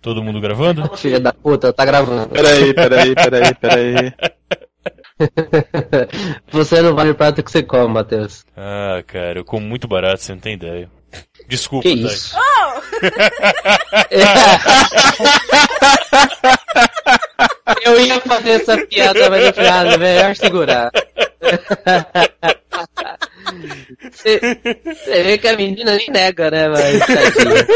Todo mundo gravando? Filha da puta, tá gravando. Peraí, peraí, peraí, peraí. você não vale o prato que você come, Matheus. Ah, cara, eu como muito barato, você não tem ideia. Desculpa, Que Thay. isso? Eu ia fazer essa piada, mas no final é melhor segurar. Você você vê que a menina nem nega, né, mas tadinha.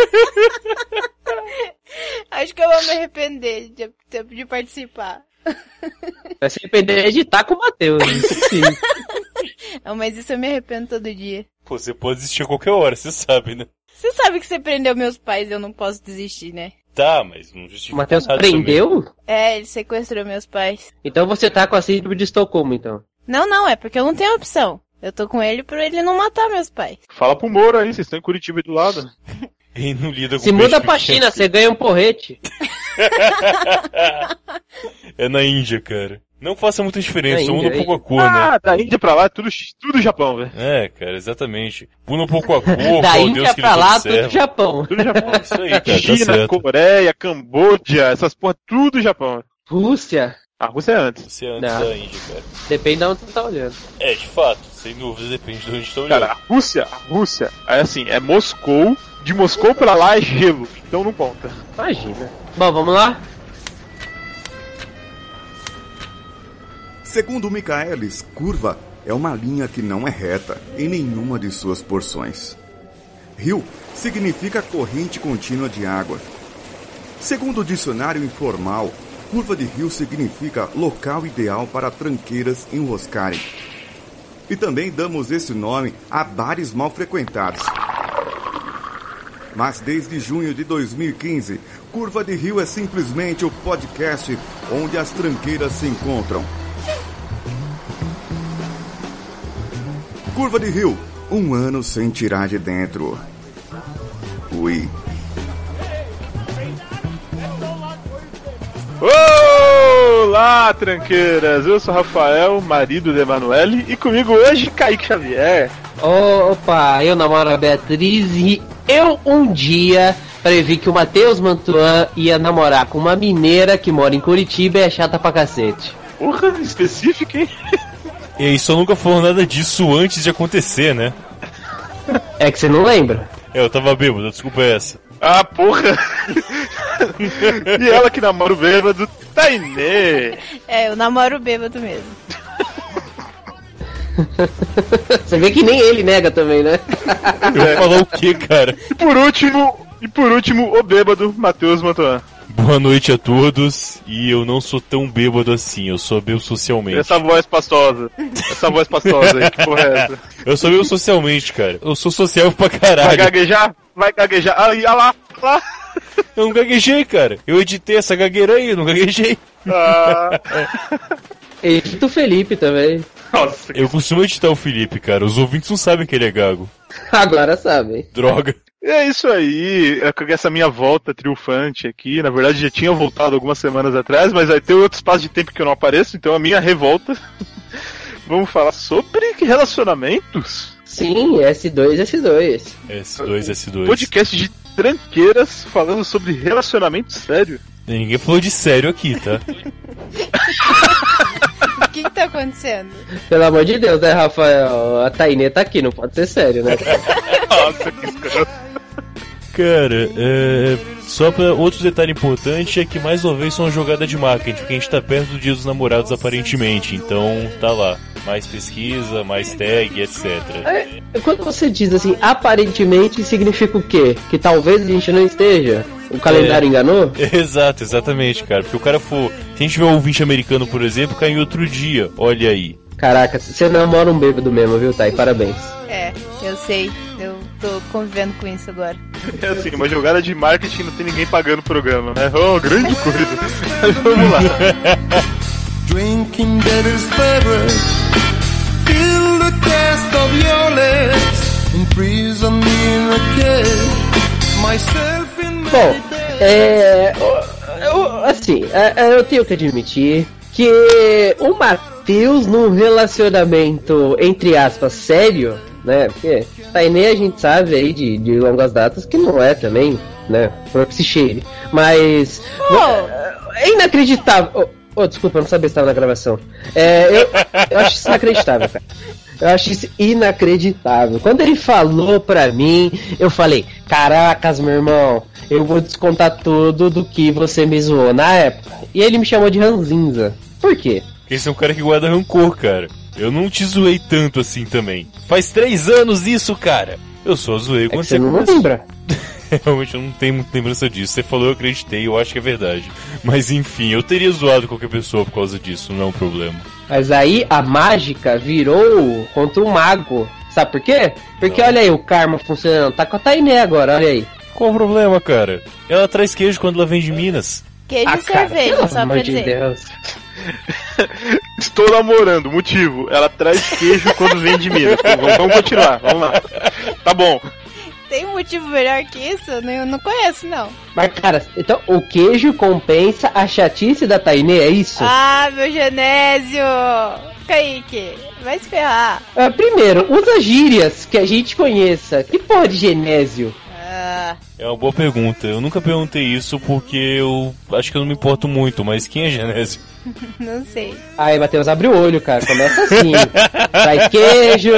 Acho que eu vou me arrepender de, de, de participar. Vai se arrepender de estar com o Matheus. Sim. Não, mas isso eu me arrependo todo dia. Pô, você pode desistir a qualquer hora, você sabe, né? Você sabe que você prendeu meus pais e eu não posso desistir, né? Tá, mas não O justifica Matheus nada prendeu? É, ele sequestrou meus pais. Então você tá com a síndrome de Estocolmo, então. Não, não, é porque eu não tenho opção. Eu tô com ele pra ele não matar meus pais. Fala pro Moro aí, vocês estão em Curitiba aí do lado. E não lida com Se muda pra. China, você ganha um porrete. É na Índia, cara. Não faça muita diferença, muda um pouco a cor, né? Ah, da Índia pra lá é tudo, tudo Japão, velho. É, cara, exatamente. Muda um pouco a cor, da qual Índia Deus pra lá, observam. tudo Japão. Tudo Japão. Isso aí, cara, tá China, certo. Coreia, Camboja, essas porra, tudo Japão. Rússia, A Rússia é antes. Você é antes Não. da Índia, cara. depende de onde você tá olhando. É, de fato, sem dúvida, depende de onde está olhando. Cara, a Rússia, a Rússia, é assim, é Moscou, de Moscou pra lá é gelo, então não conta. Imagina. Bom, vamos lá? Segundo Michaelis, curva é uma linha que não é reta em nenhuma de suas porções. Rio significa corrente contínua de água. Segundo o dicionário informal, curva de rio significa local ideal para tranqueiras enroscarem. E também damos esse nome a bares mal frequentados. Mas desde junho de 2015, Curva de Rio é simplesmente o podcast onde as tranqueiras se encontram. Curva de Rio, um ano sem tirar de dentro. Ui. Olá, tranqueiras! Eu sou Rafael, marido de Emanuele, e comigo hoje Kaique Xavier. Opa, eu namoro a Beatriz e eu um dia previ que o Matheus Mantuan ia namorar com uma mineira que mora em Curitiba e é chata pra cacete. Porra, específica, hein? E aí, só nunca falou nada disso antes de acontecer, né? É que você não lembra? É, eu tava bêbado, desculpa essa. Ah, porra! e ela que namora o bêbado, Tainê! É, eu namoro bêbado mesmo. Você vê que nem ele nega também, né? Eu vou falar o que, cara? E por último, e por último, o bêbado, Matheus Mantuan. Boa noite a todos. E eu não sou tão bêbado assim, eu sou bêbado socialmente. Essa voz pastosa. Essa voz pastosa aí, que porra é essa? Eu sou bêbado socialmente, cara. Eu sou social pra Vai caralho. gaguejar? Vai gaguejar. Aí, olha lá, olha lá. Eu não gaguejei, cara. Eu editei essa gagueira aí, eu não gaguejei. Ah, Edita o Felipe também. nossa, Eu costumo editar o Felipe, cara. Os ouvintes não sabem que ele é gago. Agora sabe. Droga. E é isso aí, é com essa minha volta triunfante aqui. Na verdade, já tinha voltado algumas semanas atrás, mas vai ter outro espaço de tempo que eu não apareço, então a minha revolta. Vamos falar sobre relacionamentos. Sim, S2, S2. S2, S2. Podcast de tranqueiras falando sobre relacionamento sério. Ninguém falou de sério aqui, tá? O que que tá acontecendo? Pelo amor de Deus, né, Rafael? A Tainê tá aqui, não pode ser sério, né? Nossa, que escroto. Cara, é... só pra outro detalhe importante é que mais uma vez são uma jogada de marketing, porque a gente tá perto do dia dos namorados aparentemente, então tá lá. Mais pesquisa, mais tag, etc. É, Quando você diz assim, aparentemente, significa o quê? Que talvez a gente não esteja? O calendário É. enganou? Exato, exatamente, cara. Porque o cara for. Se a gente tiver um ouvinte americano, por exemplo, cai em outro dia. Olha aí. Caraca, você namora um bêbado mesmo, viu, Thay? Parabéns. É, eu sei. Eu tô convivendo com isso agora. É assim, uma jogada de marketing não tem ninguém pagando o programa, né? Oh, grande coisa. Mas vamos lá. Drinking. Feel the taste of your lips. Imprison me in a cage. Myself in Bom, é. eu- eu- assim, é, é, eu tenho que admitir que o Matheus num relacionamento, entre aspas, sério, né? Porque Tainê a gente sabe aí de, de longas datas que não é também. né? Falou que se cheire. Mas. Pô. É inacreditável. Oh, oh, desculpa, eu não sabia se estava na gravação. É, eu, eu acho isso inacreditável, cara. Eu acho isso inacreditável. Quando ele falou pra mim, eu falei: Caracas, meu irmão, eu vou descontar tudo do que você me zoou na época. E ele me chamou de ranzinza. Por quê? Porque esse é um cara que guarda rancor, cara. Eu não te zoei tanto assim também. Faz três anos isso, cara. Eu só zoei É que quando você não começou. lembra. Realmente eu não tenho muita lembrança disso. Você falou, eu acreditei, eu acho que é verdade. Mas enfim, eu teria zoado qualquer pessoa por causa disso, não é um problema. Mas aí a mágica virou contra o mago. Sabe por quê? Porque olha aí o karma funcionando. Tá com a Tainé agora, olha aí. Qual o problema, cara? Ela traz queijo quando ela vem de Minas. Queijo Ah, e cara, cerveja, pelo só amor pra de dizer. Deus. Estou namorando, motivo. Ela traz queijo quando vem de Minas. Vamos, vamos continuar, vamos lá. Tá bom. Tem um motivo melhor que isso? Eu não, não conheço, não. Mas, cara, então o queijo compensa a chatice da Tainê, é isso? Ah, meu Genésio! Kaique, vai se ferrar. Ah, primeiro, usa gírias que a gente conheça. Que porra de genésio? Ah, É uma boa pergunta. Eu nunca perguntei isso porque eu acho que eu não me importo muito, mas quem é Genésio? não sei. Aí, Matheus, abre o olho, cara. Começa assim. Traz queijo,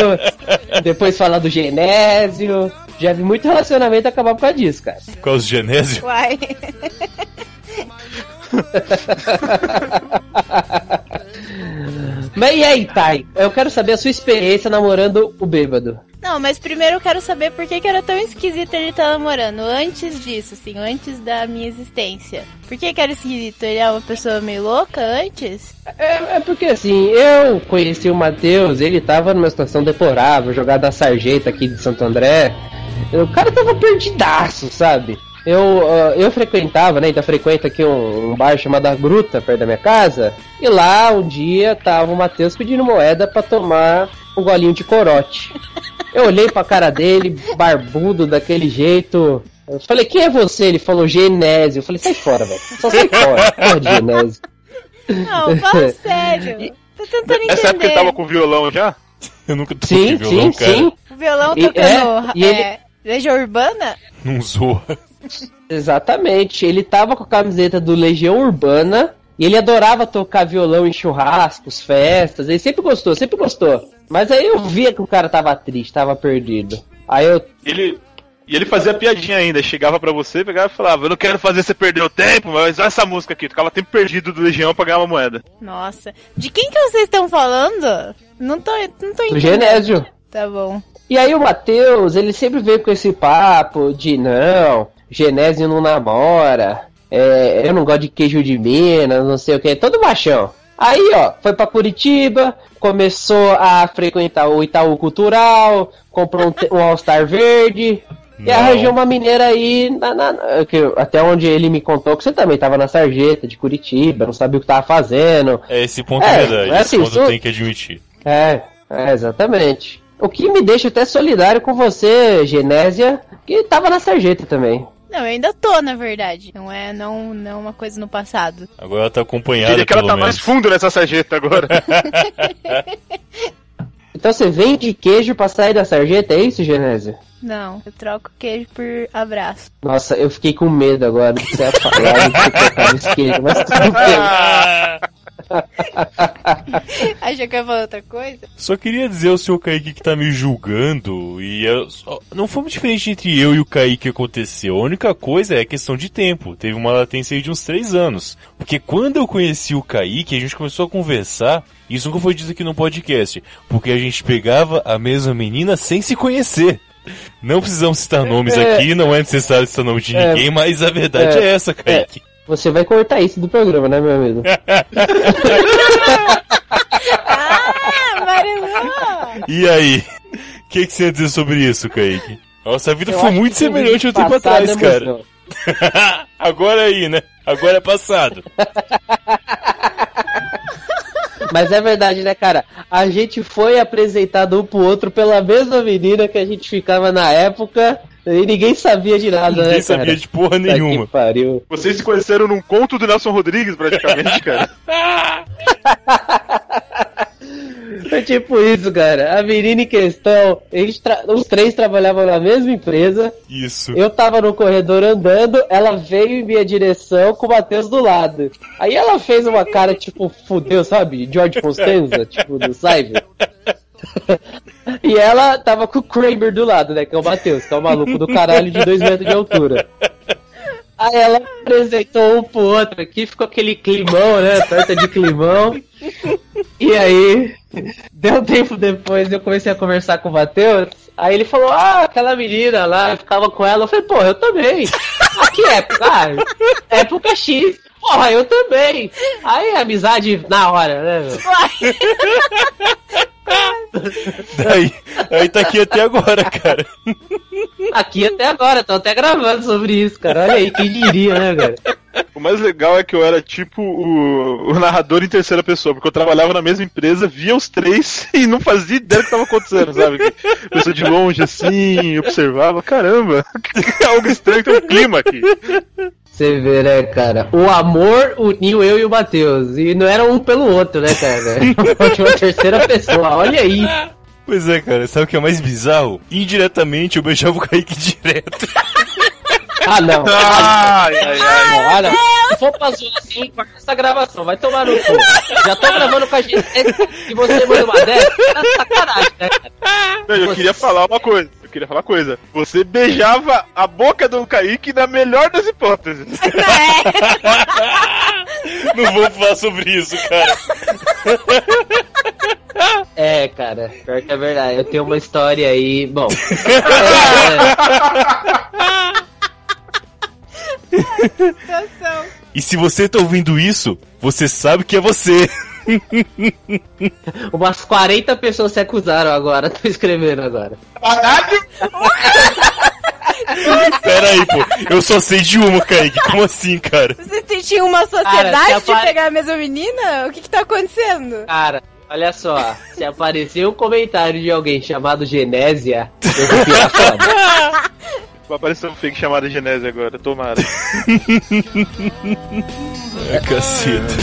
depois fala do genésio. Já vi muito relacionamento acabar por causa disso, cara. Por causa do Genésio? Uai. Mas e aí, Thay? Eu quero saber a sua experiência namorando o bêbado. Não, mas primeiro eu quero saber por que, que era tão esquisito ele estar namorando. Antes disso, assim, antes da minha existência. Por que, que era esquisito? Ele é uma pessoa meio louca antes? É, é porque assim, eu conheci o Matheus, ele tava numa situação deplorável, jogado na sarjeta aqui de Santo André. O cara tava perdidaço, sabe? Eu, ah, eu frequentava, né? Ainda frequento aqui um, um bar chamado A Gruta, perto da minha casa. E lá um dia tava o Matheus pedindo moeda pra tomar um golinho de corote. Eu olhei pra cara dele, barbudo daquele jeito. Eu falei, quem é você? Ele falou Genésio. Eu falei, sai fora, velho. Só sai fora. Porra de Genésio. Não, fala sério. Tô tentando Nessa época ele entender. tava com violão já? Eu nunca toquei Sim, violão, sim, cara. sim. O violão E- tocando. é, e ele- é, Legião Urbana? Não zoa. Exatamente. Ele tava com a camiseta do Legião Urbana e ele adorava tocar violão em churrascos, festas. Ele sempre gostou, sempre gostou. Mas aí eu via que o cara tava triste, tava perdido. Aí eu. Ele. E ele fazia piadinha ainda, chegava pra você, pegava e falava, eu não quero fazer você perder o tempo, mas olha essa música aqui, tocava tempo perdido do Legião pra ganhar uma moeda. Nossa. De quem que vocês estão falando? Não tô, não tô O entendendo. Genésio. Tá bom. E aí o Matheus, ele sempre veio com esse papo de não, Genésio não namora, é, eu não gosto de queijo de Minas, não sei o que, todo machão. Aí, ó, foi pra Curitiba, começou a frequentar o Itaú Cultural, comprou um, um All-Star verde, e Não. arranjou uma mineira aí, na, na- que, até onde ele me contou que você também tava na sarjeta de Curitiba, não sabia o que tava fazendo. É, esse ponto É, é, verdade. é assim, esse ponto eu tenho que admitir. É, é, exatamente. O que me deixa até solidário com você, Genésia, que tava na sarjeta também. Não, eu ainda tô, na verdade. Não é não, não é uma coisa no passado. Agora ela tá acompanhada, Diria que ela pelo tá menos. mais fundo nessa sarjeta agora. Então você vende queijo pra sair da sarjeta, é isso, Genésia? Não, eu troco queijo por abraço. Nossa, eu fiquei com medo agora de você falar de você queijo, mas tudo bem. Achou que eu ia falar outra coisa? Só queria dizer ao seu Kaique que tá me julgando e eu só- não foi muito diferente entre eu e o Kaique que aconteceu. A única coisa é questão de tempo. Teve uma latência aí de uns três anos. Porque quando eu conheci o Kaique, a gente começou a conversar. Isso nunca foi dito aqui no podcast. Porque a gente pegava a mesma menina sem se conhecer. Não precisamos citar nomes É. aqui, não é necessário citar nome de É. ninguém, mas a verdade É. é, essa, Kaique. Você vai cortar isso do programa, né, meu amigo? Ah, amarelou! E aí? O que, que você ia dizer sobre isso, Kaique? Nossa, a vida Eu foi muito semelhante ao tempo passado atrás, é cara. Agora aí, né? Agora é passado. Mas é verdade, né, cara? A gente foi apresentado um pro outro pela mesma menina que a gente ficava na época e ninguém sabia de nada, Ninguém né, sabia cara? de porra nenhuma. Pariu. Vocês se conheceram num conto do Nelson Rodrigues, praticamente, cara. É tipo isso, cara. A menina em questão, eles tra- os três trabalhavam na mesma empresa. Isso. Eu tava no corredor andando, ela veio em minha direção com o Matheus do lado. Aí ela fez uma cara tipo, fudeu, sabe? George Costanza, tipo, do Cyber. e ela tava com o Kramer do lado, né? Que é o Matheus, que é o maluco do caralho de 2 metros de altura. Aí ela apresentou um pro outro aqui, ficou aquele climão, né? Torta de climão. E aí, deu tempo depois, eu comecei a conversar com o Matheus. Aí ele falou: Ah, aquela menina lá, eu ficava com ela. Eu falei: Pô, eu também. Ah, que época? Ah, época X. Porra, eu também. Aí, amizade na hora, né, meu? Daí, aí tá aqui até agora, cara. Aqui até agora, tô até gravando sobre isso, cara. Olha aí, quem diria, né, cara? O mais legal é que eu era tipo o, o narrador em terceira pessoa, porque eu trabalhava na mesma empresa, via os três e não fazia ideia do que tava acontecendo, sabe? Pessoa de longe assim, observava, caramba, algo estranho, tem um clima aqui. Você vê, né, cara? O amor uniu eu e o Matheus. E não era um pelo outro, né, cara? De uma terceira pessoa. Olha aí. Pois é, cara, sabe o que é mais bizarro? Indiretamente eu beijava o Kaique direto. Ah, não. Ai, ai, ai. Não, olha, se for pra zoar assim, corta essa gravação, vai tomar no cu. Já tô gravando com a gente e você manda uma dessa, tá sacanagem, né, cara? Não, eu queria falar uma coisa. Eu queria falar uma coisa. Você beijava a boca do Kaique na melhor das hipóteses. Não vou falar sobre isso, cara. É, cara, pior que é verdade. Eu tenho uma história aí, bom. É. E se você tá ouvindo isso, você sabe que é você. umas 40 pessoas se acusaram agora, tô escrevendo agora. Caralho! Pera aí, pô. Eu só sei de uma, Kaique. Como assim, cara? Você tinha uma sociedade Cara, se de apare- pegar a mesma menina? O que que tá acontecendo? Cara, olha só, se aparecer um comentário de alguém chamado Genésia, eu vou foda. Vai aparecer um fake chamado Genese agora, tomara. É, caceta.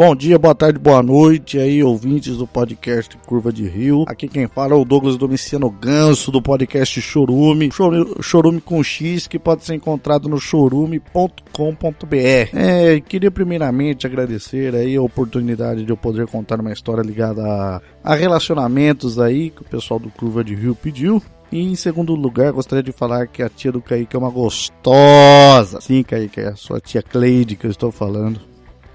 Bom dia, boa tarde, boa noite aí, ouvintes do podcast Curva de Rio. Aqui quem fala é o Douglas Domiciano Ganso do podcast Chorume. Choru- Chorume com X, que pode ser encontrado no chorume.com.br. É, queria primeiramente agradecer aí a oportunidade de eu poder contar uma história ligada a, a relacionamentos aí que o pessoal do Curva de Rio pediu. E em segundo lugar, gostaria de falar que a tia do Kaique é uma gostosa. Sim, Kaique, é a sua tia Cleide que eu estou falando.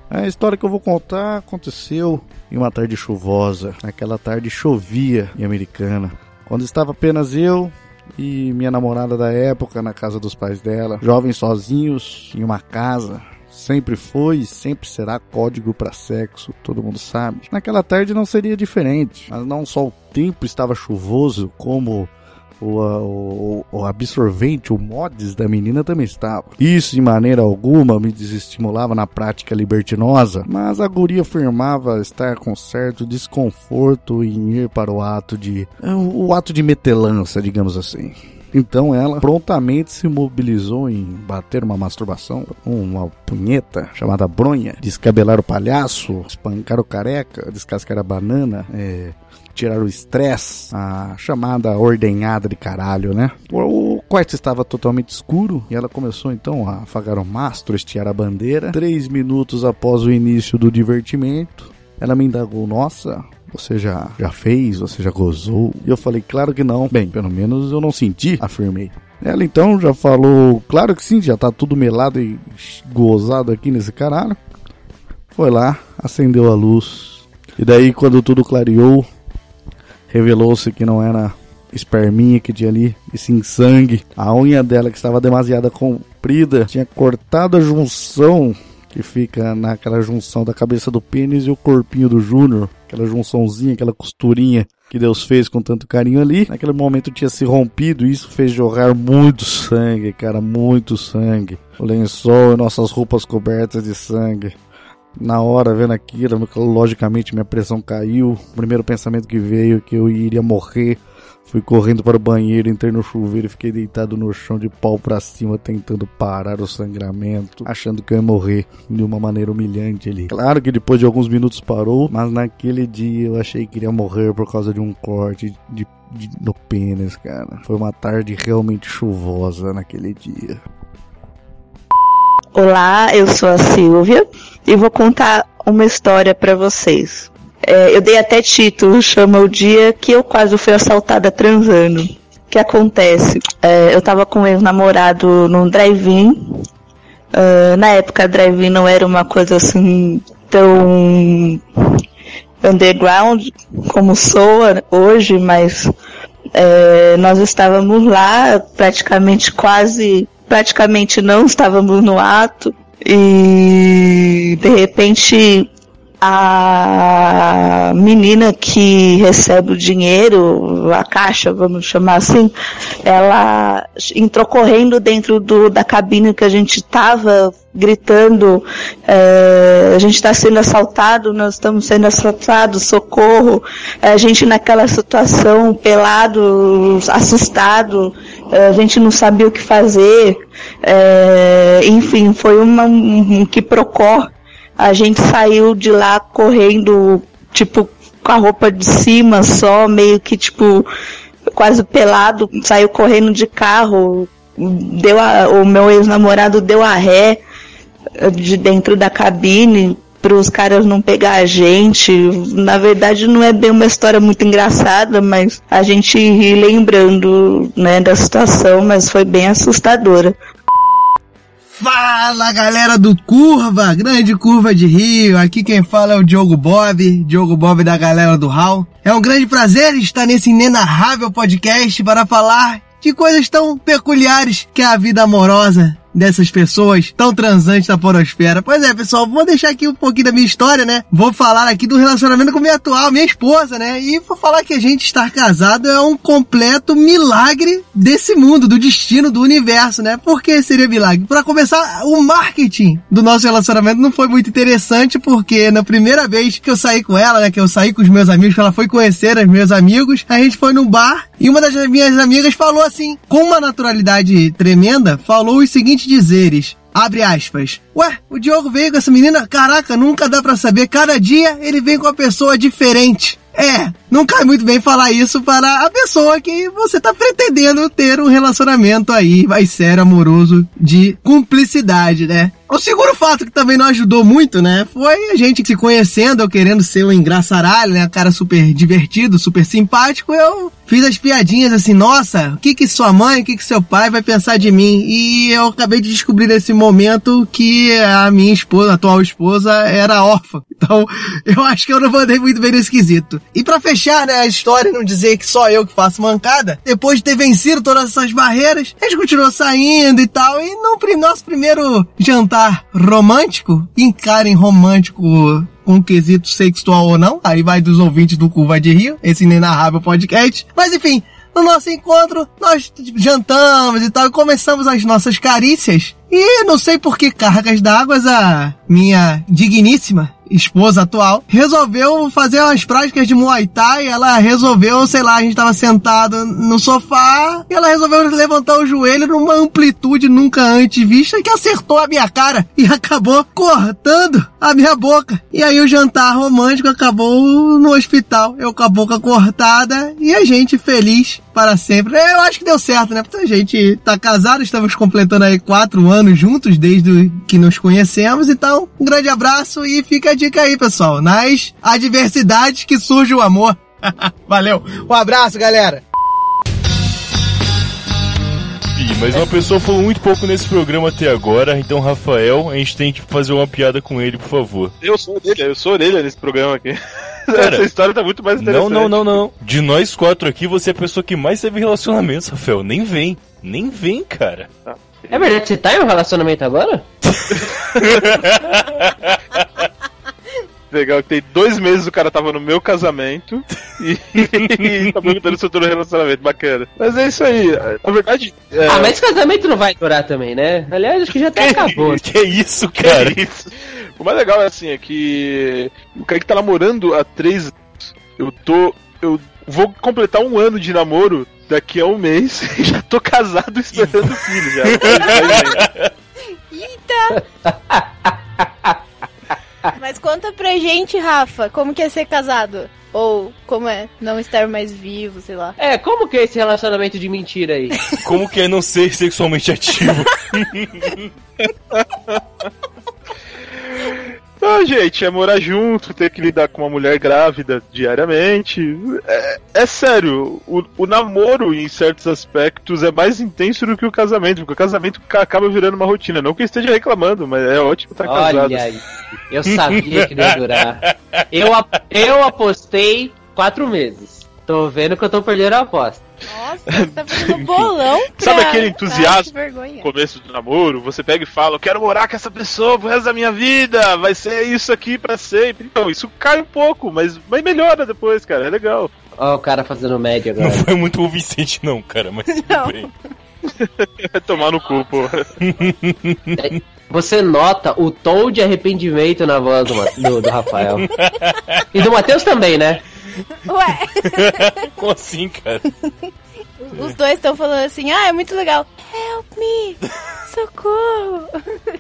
A história que eu vou contar aconteceu em uma tarde chuvosa. Naquela tarde chovia em Americana. Quando estava apenas eu e minha namorada da época na casa dos pais dela, jovens sozinhos em uma casa. Sempre foi e sempre será código para sexo, todo mundo sabe. Naquela tarde não seria diferente, mas não só o tempo estava chuvoso, como o, o, o absorvente, o mods da menina também estava. Isso de maneira alguma me desestimulava na prática libertinosa, mas a guria afirmava estar com certo desconforto em ir para o ato de. o ato de metelança, digamos assim. Então ela prontamente se mobilizou em bater uma masturbação, uma punheta chamada bronha, descabelar o palhaço, espancar o careca, descascar a banana, é, tirar o estresse, a chamada ordenhada de caralho, né? O quarto estava totalmente escuro e ela começou então a afagar o mastro, estiar a bandeira. Três minutos após o início do divertimento, ela me indagou: Nossa, você já, já fez? Você já gozou? E eu falei: Claro que não. Bem, pelo menos eu não senti, afirmei. Ela então já falou: Claro que sim, já tá tudo melado e gozado aqui nesse caralho. Foi lá, acendeu a luz. E daí, quando tudo clareou, revelou-se que não era esperminha que tinha ali, e sim sangue. A unha dela, que estava demasiado comprida, tinha cortado a junção que fica naquela junção da cabeça do pênis e o corpinho do Júnior, aquela junçãozinha, aquela costurinha que Deus fez com tanto carinho ali. Naquele momento tinha se rompido e isso fez jorrar muito sangue, cara, muito sangue. O lençol e nossas roupas cobertas de sangue. Na hora, vendo aquilo, logicamente minha pressão caiu. O primeiro pensamento que veio é que eu iria morrer Fui correndo para o banheiro, entrei no chuveiro e fiquei deitado no chão de pau pra cima, tentando parar o sangramento, achando que eu ia morrer de uma maneira humilhante ali. Claro que depois de alguns minutos parou, mas naquele dia eu achei que iria morrer por causa de um corte de, de no pênis, cara. Foi uma tarde realmente chuvosa naquele dia. Olá, eu sou a Silvia e vou contar uma história para vocês. É, eu dei até título, chama o dia que eu quase fui assaltada transando. O que acontece? É, eu tava com um ex-namorado num drive-in. Uh, na época, drive-in não era uma coisa assim tão underground como soa hoje, mas é, nós estávamos lá praticamente quase praticamente não estávamos no ato. E de repente a menina que recebe o dinheiro, a caixa, vamos chamar assim, ela entrou correndo dentro do, da cabine que a gente estava, gritando, é, a gente está sendo assaltado, nós estamos sendo assaltados, socorro, a gente naquela situação, pelado, assustado, a gente não sabia o que fazer, é, enfim, foi uma, um que procor a gente saiu de lá correndo, tipo, com a roupa de cima só, meio que tipo, quase pelado, saiu correndo de carro, deu a, o meu ex-namorado deu a ré de dentro da cabine para os caras não pegar a gente. Na verdade não é bem uma história muito engraçada, mas a gente ri lembrando, né, da situação, mas foi bem assustadora. Fala galera do Curva, grande Curva de Rio. Aqui quem fala é o Diogo Bob, Diogo Bob da galera do Hall. É um grande prazer estar nesse inenarrável podcast para falar de coisas tão peculiares que é a vida amorosa dessas pessoas tão transantes da porosfera. Pois é, pessoal, vou deixar aqui um pouquinho da minha história, né? Vou falar aqui do relacionamento com minha atual, minha esposa, né? E vou falar que a gente estar casado é um completo milagre desse mundo, do destino, do universo, né? Por que seria milagre? Para começar, o marketing do nosso relacionamento não foi muito interessante, porque na primeira vez que eu saí com ela, né? Que eu saí com os meus amigos, que ela foi conhecer os meus amigos, a gente foi num bar e uma das minhas amigas falou assim, com uma naturalidade tremenda, falou os seguintes dizeres. Abre aspas. Ué, o Diogo veio com essa menina? Caraca, nunca dá para saber. Cada dia ele vem com uma pessoa diferente. É, não cai muito bem falar isso para a pessoa que você tá pretendendo ter um relacionamento aí, mais sério, amoroso, de cumplicidade, né? O segundo fato que também não ajudou muito, né? Foi a gente se conhecendo, eu querendo ser um engraçaralho, né? Cara super divertido, super simpático. Eu fiz as piadinhas assim, nossa, o que que sua mãe, o que que seu pai vai pensar de mim? E eu acabei de descobrir nesse momento que a minha esposa, a atual esposa, era órfã. Então, eu acho que eu não mandei muito bem nesse quesito. E para fechar, né, a história, não dizer que só eu que faço mancada, depois de ter vencido todas essas barreiras, a gente continuou saindo e tal, e no nosso primeiro jantar romântico, encarem romântico com quesito sexual ou não, aí vai dos ouvintes do Curva de Rio, esse inenarrável podcast. Mas enfim, no nosso encontro, nós jantamos e tal, e começamos as nossas carícias. E não sei por que cargas d'água a minha digníssima esposa atual, resolveu fazer umas práticas de Muay Thai. Ela resolveu, sei lá, a gente tava sentado no sofá e ela resolveu levantar o joelho numa amplitude nunca antes vista que acertou a minha cara e acabou cortando a minha boca. E aí o jantar romântico acabou no hospital. Eu com a boca cortada e a gente feliz para sempre. Eu acho que deu certo, né? Porque a gente tá casado, estamos completando aí quatro anos juntos desde que nos conhecemos. Então, um grande abraço e fica a dica aí, pessoal. Nas adversidades que surge o amor. Valeu. Um abraço, galera. Ih, mas uma pessoa falou muito pouco nesse programa até agora, então, Rafael, a gente tem que fazer uma piada com ele, por favor. Eu sou orelha, eu sou orelha nesse programa aqui. Cara, Essa história tá muito mais Não, interessante. não, não, não. De nós quatro aqui, você é a pessoa que mais teve relacionamentos, Rafael. Nem vem. Nem vem, cara. É verdade, você tá em um relacionamento agora? Legal, que tem dois meses o cara tava no meu casamento e, e tá perguntando se eu tô no relacionamento. Bacana. Mas é isso aí. Na verdade. É... Ah, mas esse casamento não vai durar também, né? Aliás, acho que já até acabou. Que isso, que cara? isso. O mais legal é assim, é que o cara que tá namorando há três anos, eu tô. Eu vou completar um ano de namoro daqui a um mês e já tô casado esperando filho já. Eita! Mas conta pra gente, Rafa, como que é ser casado? Ou como é não estar mais vivo, sei lá. É, como que é esse relacionamento de mentira aí? Como que é não ser sexualmente ativo? Ah, gente, é morar junto, ter que lidar com uma mulher grávida diariamente. É, é sério, o, o namoro, em certos aspectos, é mais intenso do que o casamento, porque o casamento ca- acaba virando uma rotina. Não que eu esteja reclamando, mas é ótimo estar casado. Olha aí, eu sabia que ia durar. Eu, eu apostei quatro meses. Tô vendo que eu tô perdendo a aposta. Nossa, você tá fazendo bolão pra... Sabe aquele entusiasmo no começo do namoro? Você pega e fala, eu quero morar com essa pessoa pro resto da minha vida, vai ser isso aqui pra sempre. Então, isso cai um pouco, mas, mas melhora depois, cara, é legal. Ó, o cara fazendo média Não agora. foi muito convincente não, cara, mas tudo Não. bem. Vai tomar no cu, porra. Você nota o tom de arrependimento na voz do, do, do Rafael. E do Matheus também, né? Ué, Como assim, cara? os dois estão falando assim, ah, é muito legal. Help me! Socorro!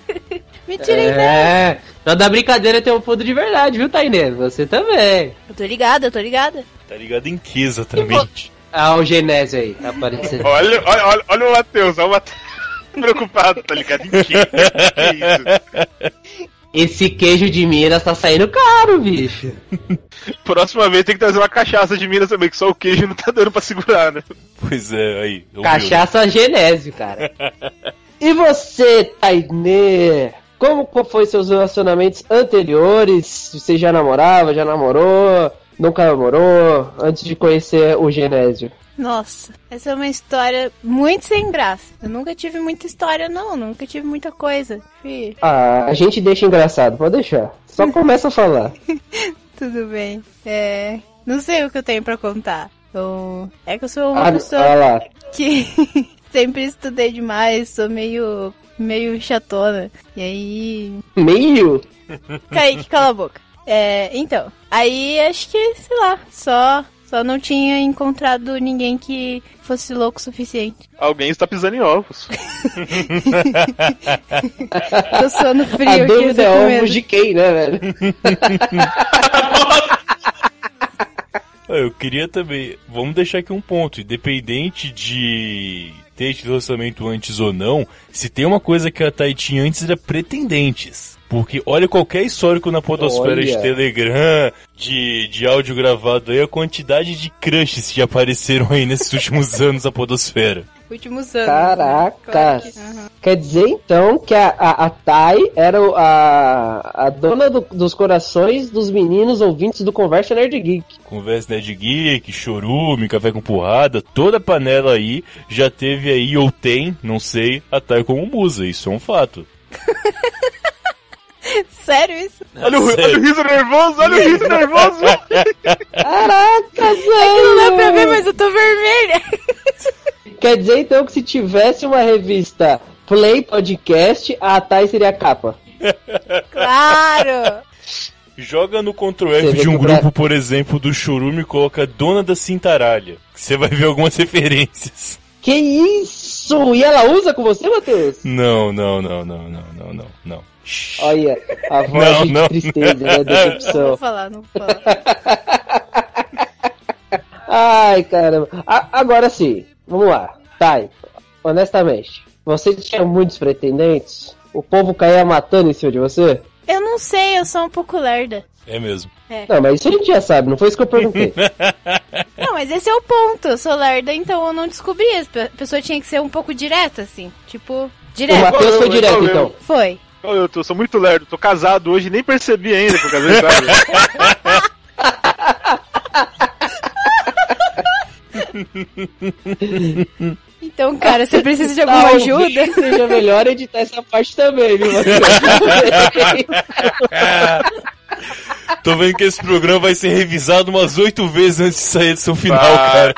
me dessa. É. Na da brincadeira tem um fundo de verdade, viu, Tainê? Você também. Eu tô ligada, eu tô ligada. Tá ligado em que exatamente? Ah, o Genésio aí, tá aparecendo. Olha, olha, olha, olha o Matheus, olha o Matheus preocupado, tá ligado? Em quê? Que isso? Esse queijo de Minas tá saindo caro, bicho. Próxima vez tem que trazer uma cachaça de Minas também, que só o queijo não tá dando pra segurar, né? Pois é, aí. Cachaça Genésio, cara. E você, Tainê? Como foi seus relacionamentos anteriores? Você já namorava, já namorou? Nunca namorou? Antes de conhecer o Genésio? Nossa, essa é uma história muito sem graça. Eu nunca tive muita história, não. Nunca tive muita coisa. Fih, Ah, a gente deixa engraçado, pode deixar. Só começa a falar. tudo bem. É. Não sei o que eu tenho pra contar. Eu... É que eu sou uma Ah, pessoa lá. que sempre estudei demais, sou meio. meio chatona. E aí. Meio? Kaique, cala a boca. É, então. Aí acho que, sei lá, só. Só não tinha encontrado ninguém que fosse louco o suficiente. Alguém está pisando em ovos. Tô suando frio a dúvida é ovos medo. de quem, né, velho? Eu queria também. Vamos deixar aqui um ponto. Independente de ter relacionamento antes ou não, se tem uma coisa que a Thay tinha antes era pretendentes. Porque olha qualquer histórico na podosfera de Olha. Telegram, de, de áudio gravado aí, a quantidade de crushes que apareceram aí nesses últimos anos na podosfera. Últimos anos. Caraca. Claro que- Aham. Quer dizer, então, que a, a, a Thay era a, a dona do- dos corações dos meninos ouvintes do Conversa Nerd Geek. Conversa Nerd Geek, Chorume, Café com Porrada, toda a panela aí já teve aí, ou tem, não sei, a Thay como musa, isso é um fato. Sério isso? Olha o, Sério. olha o riso nervoso, olha o riso nervoso. Caraca, Não dá pra ver, velho! mas eu tô vermelha. Quer dizer, então, que se tivesse uma revista Play Podcast, a Thay seria a capa. Claro! Joga no Ctrl F de um grupo, por exemplo, do Chorume e coloca Dona da Cintaralha. Você vai ver algumas referências. Que isso? E ela usa com você, Matheus? Não, não, não, não, não, não, não, não. Olha, a voz Não, de não. tristeza, né? Não Decepção. vou falar, não vou falar. Ai, caramba. A- agora sim, vamos lá. Thay, honestamente, você tinha muitos pretendentes? O povo caía matando em cima de você? Eu não sei, eu sou um pouco lerda. É mesmo. Não, mas isso a gente já sabe, não foi isso que eu perguntei. Não, mas esse é o ponto. Eu sou lerda, então eu não descobri. A pessoa tinha que ser um pouco direta, assim. Tipo, o direto. Matheus foi direto, então. Foi. Eu tô, sou muito lerdo, tô casado hoje, nem percebi ainda que eu casei, sabe? Então, cara, você precisa de alguma Talvez ajuda? Seja melhor editar essa parte também, viu? Tô vendo que esse programa vai ser revisado umas oito vezes antes de sair do seu final, Vai. cara.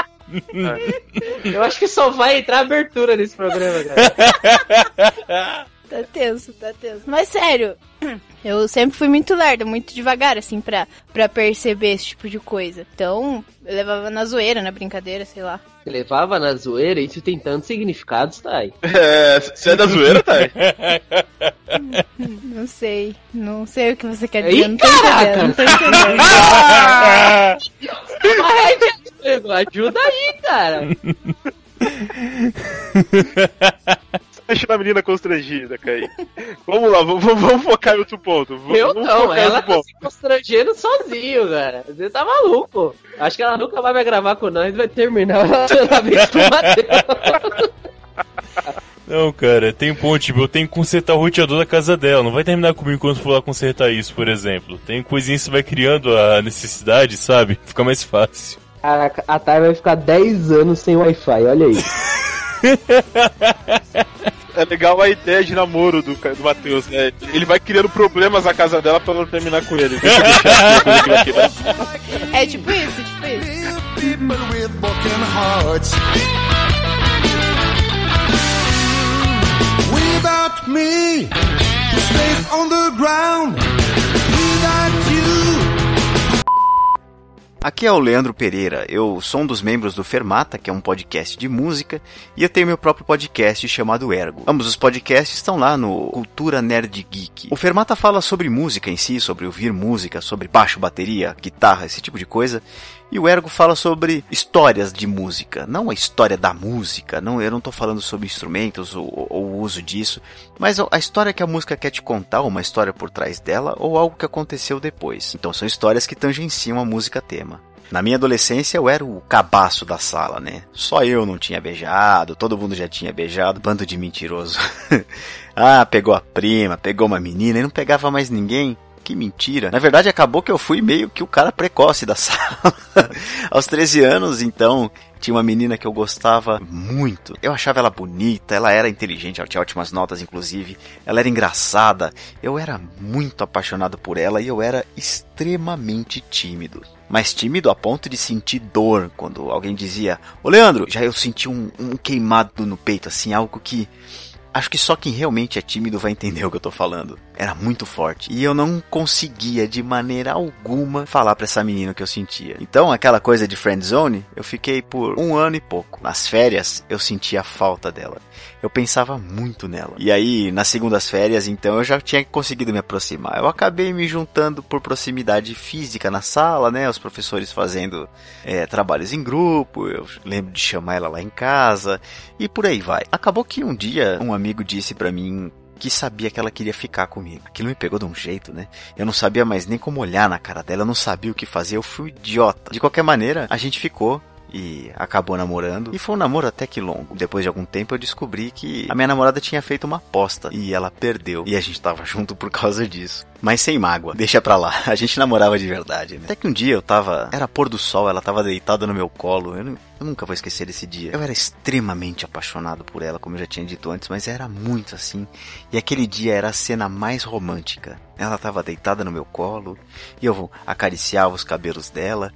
Eu acho que só vai entrar abertura nesse programa, cara. Tá tenso, tá tenso. Mas sério, eu sempre fui muito lerda, muito devagar, assim, pra, pra perceber esse tipo de coisa. Então, eu levava na zoeira, na brincadeira, sei lá. Você levava na zoeira, isso tem tantos significados, tá aí. É, você é da zoeira, tá? Não sei. Não sei o que você quer Ih, dizer. Não tô caraca! entendendo, não tô entendendo. Ajuda aí, cara. Deixa a menina constrangida, Kai. Vamos lá, vamos, vamos focar em outro ponto. Vamos, Eu não, ela tá ponto. se constrangendo sozinho, cara. Você tá maluco. Acho que ela nunca vai gravar com nós e vai terminar o relacionamento com o Matheus. Não, cara, tem ponto, tipo, eu tenho que consertar o roteador da casa dela. Não vai terminar comigo quando for lá consertar isso, por exemplo. Tem coisinhas que você vai criando a necessidade, sabe? Fica mais fácil. Caraca, a Thay vai ficar 10 anos sem Wi-Fi, olha aí. É legal a ideia de namoro do, do Matheus, né? Ele vai criando problemas na casa dela pra ela não terminar com ele. É tipo isso, tipo isso. People with broken hearts. Without me, on the ground. Aqui é o Leandro Pereira, eu sou um dos membros do Fermata, que é um podcast de música, e eu tenho meu próprio podcast chamado Ergo. Ambos os podcasts estão lá no Cultura Nerd Geek. O Fermata fala sobre música em si, sobre ouvir música, sobre baixo, bateria, guitarra, esse tipo de coisa. E o Ergo fala sobre histórias de música, não a história da música, não, eu não estou falando sobre instrumentos ou, ou o uso disso, mas a história que a música quer te contar, uma história por trás dela ou algo que aconteceu depois. Então são histórias que tangenciam a música tema. Na minha adolescência eu era o cabaço da sala, né? Só eu não tinha beijado, todo mundo já tinha beijado, bando de mentiroso. ah, pegou a prima, pegou uma menina e não pegava mais ninguém. Que mentira. Na verdade, acabou que eu fui meio que o cara precoce da sala. Aos 13 anos, então, tinha uma menina que eu gostava muito. Eu achava ela bonita, ela era inteligente, ela tinha ótimas notas, inclusive. Ela era engraçada. Eu era muito apaixonado por ela e eu era extremamente tímido. Mas tímido a ponto de sentir dor quando alguém dizia: Ô Leandro, já eu senti um, um queimado no peito, assim, algo que. Acho que só quem realmente é tímido vai entender o que eu tô falando. Era muito forte. E eu não conseguia de maneira alguma falar pra essa menina o que eu sentia. Então, aquela coisa de friend zone, eu fiquei por um ano e pouco. Nas férias, eu sentia falta dela. Eu pensava muito nela. E aí, nas segundas férias, então, eu já tinha conseguido me aproximar. Eu acabei me juntando por proximidade física na sala, né? Os professores fazendo é, trabalhos em grupo. Eu lembro de chamar ela lá em casa. E por aí vai. Acabou que um dia, um amigo disse pra mim que sabia que ela queria ficar comigo. Aquilo me pegou de um jeito, né? Eu não sabia mais nem como olhar na cara dela, eu não sabia o que fazer, eu fui idiota. De qualquer maneira, a gente ficou e acabou namorando. E foi um namoro até que longo. Depois de algum tempo eu descobri que a minha namorada tinha feito uma aposta e ela perdeu. E a gente tava junto por causa disso. Mas sem mágoa, deixa pra lá. A gente namorava de verdade, né? Até que um dia eu tava. Era pôr do sol, ela tava deitada no meu colo. Eu, eu nunca vou esquecer desse dia. Eu era extremamente apaixonado por ela, como eu já tinha dito antes, mas era muito assim. E aquele dia era a cena mais romântica. Ela tava deitada no meu colo e eu acariciava os cabelos dela.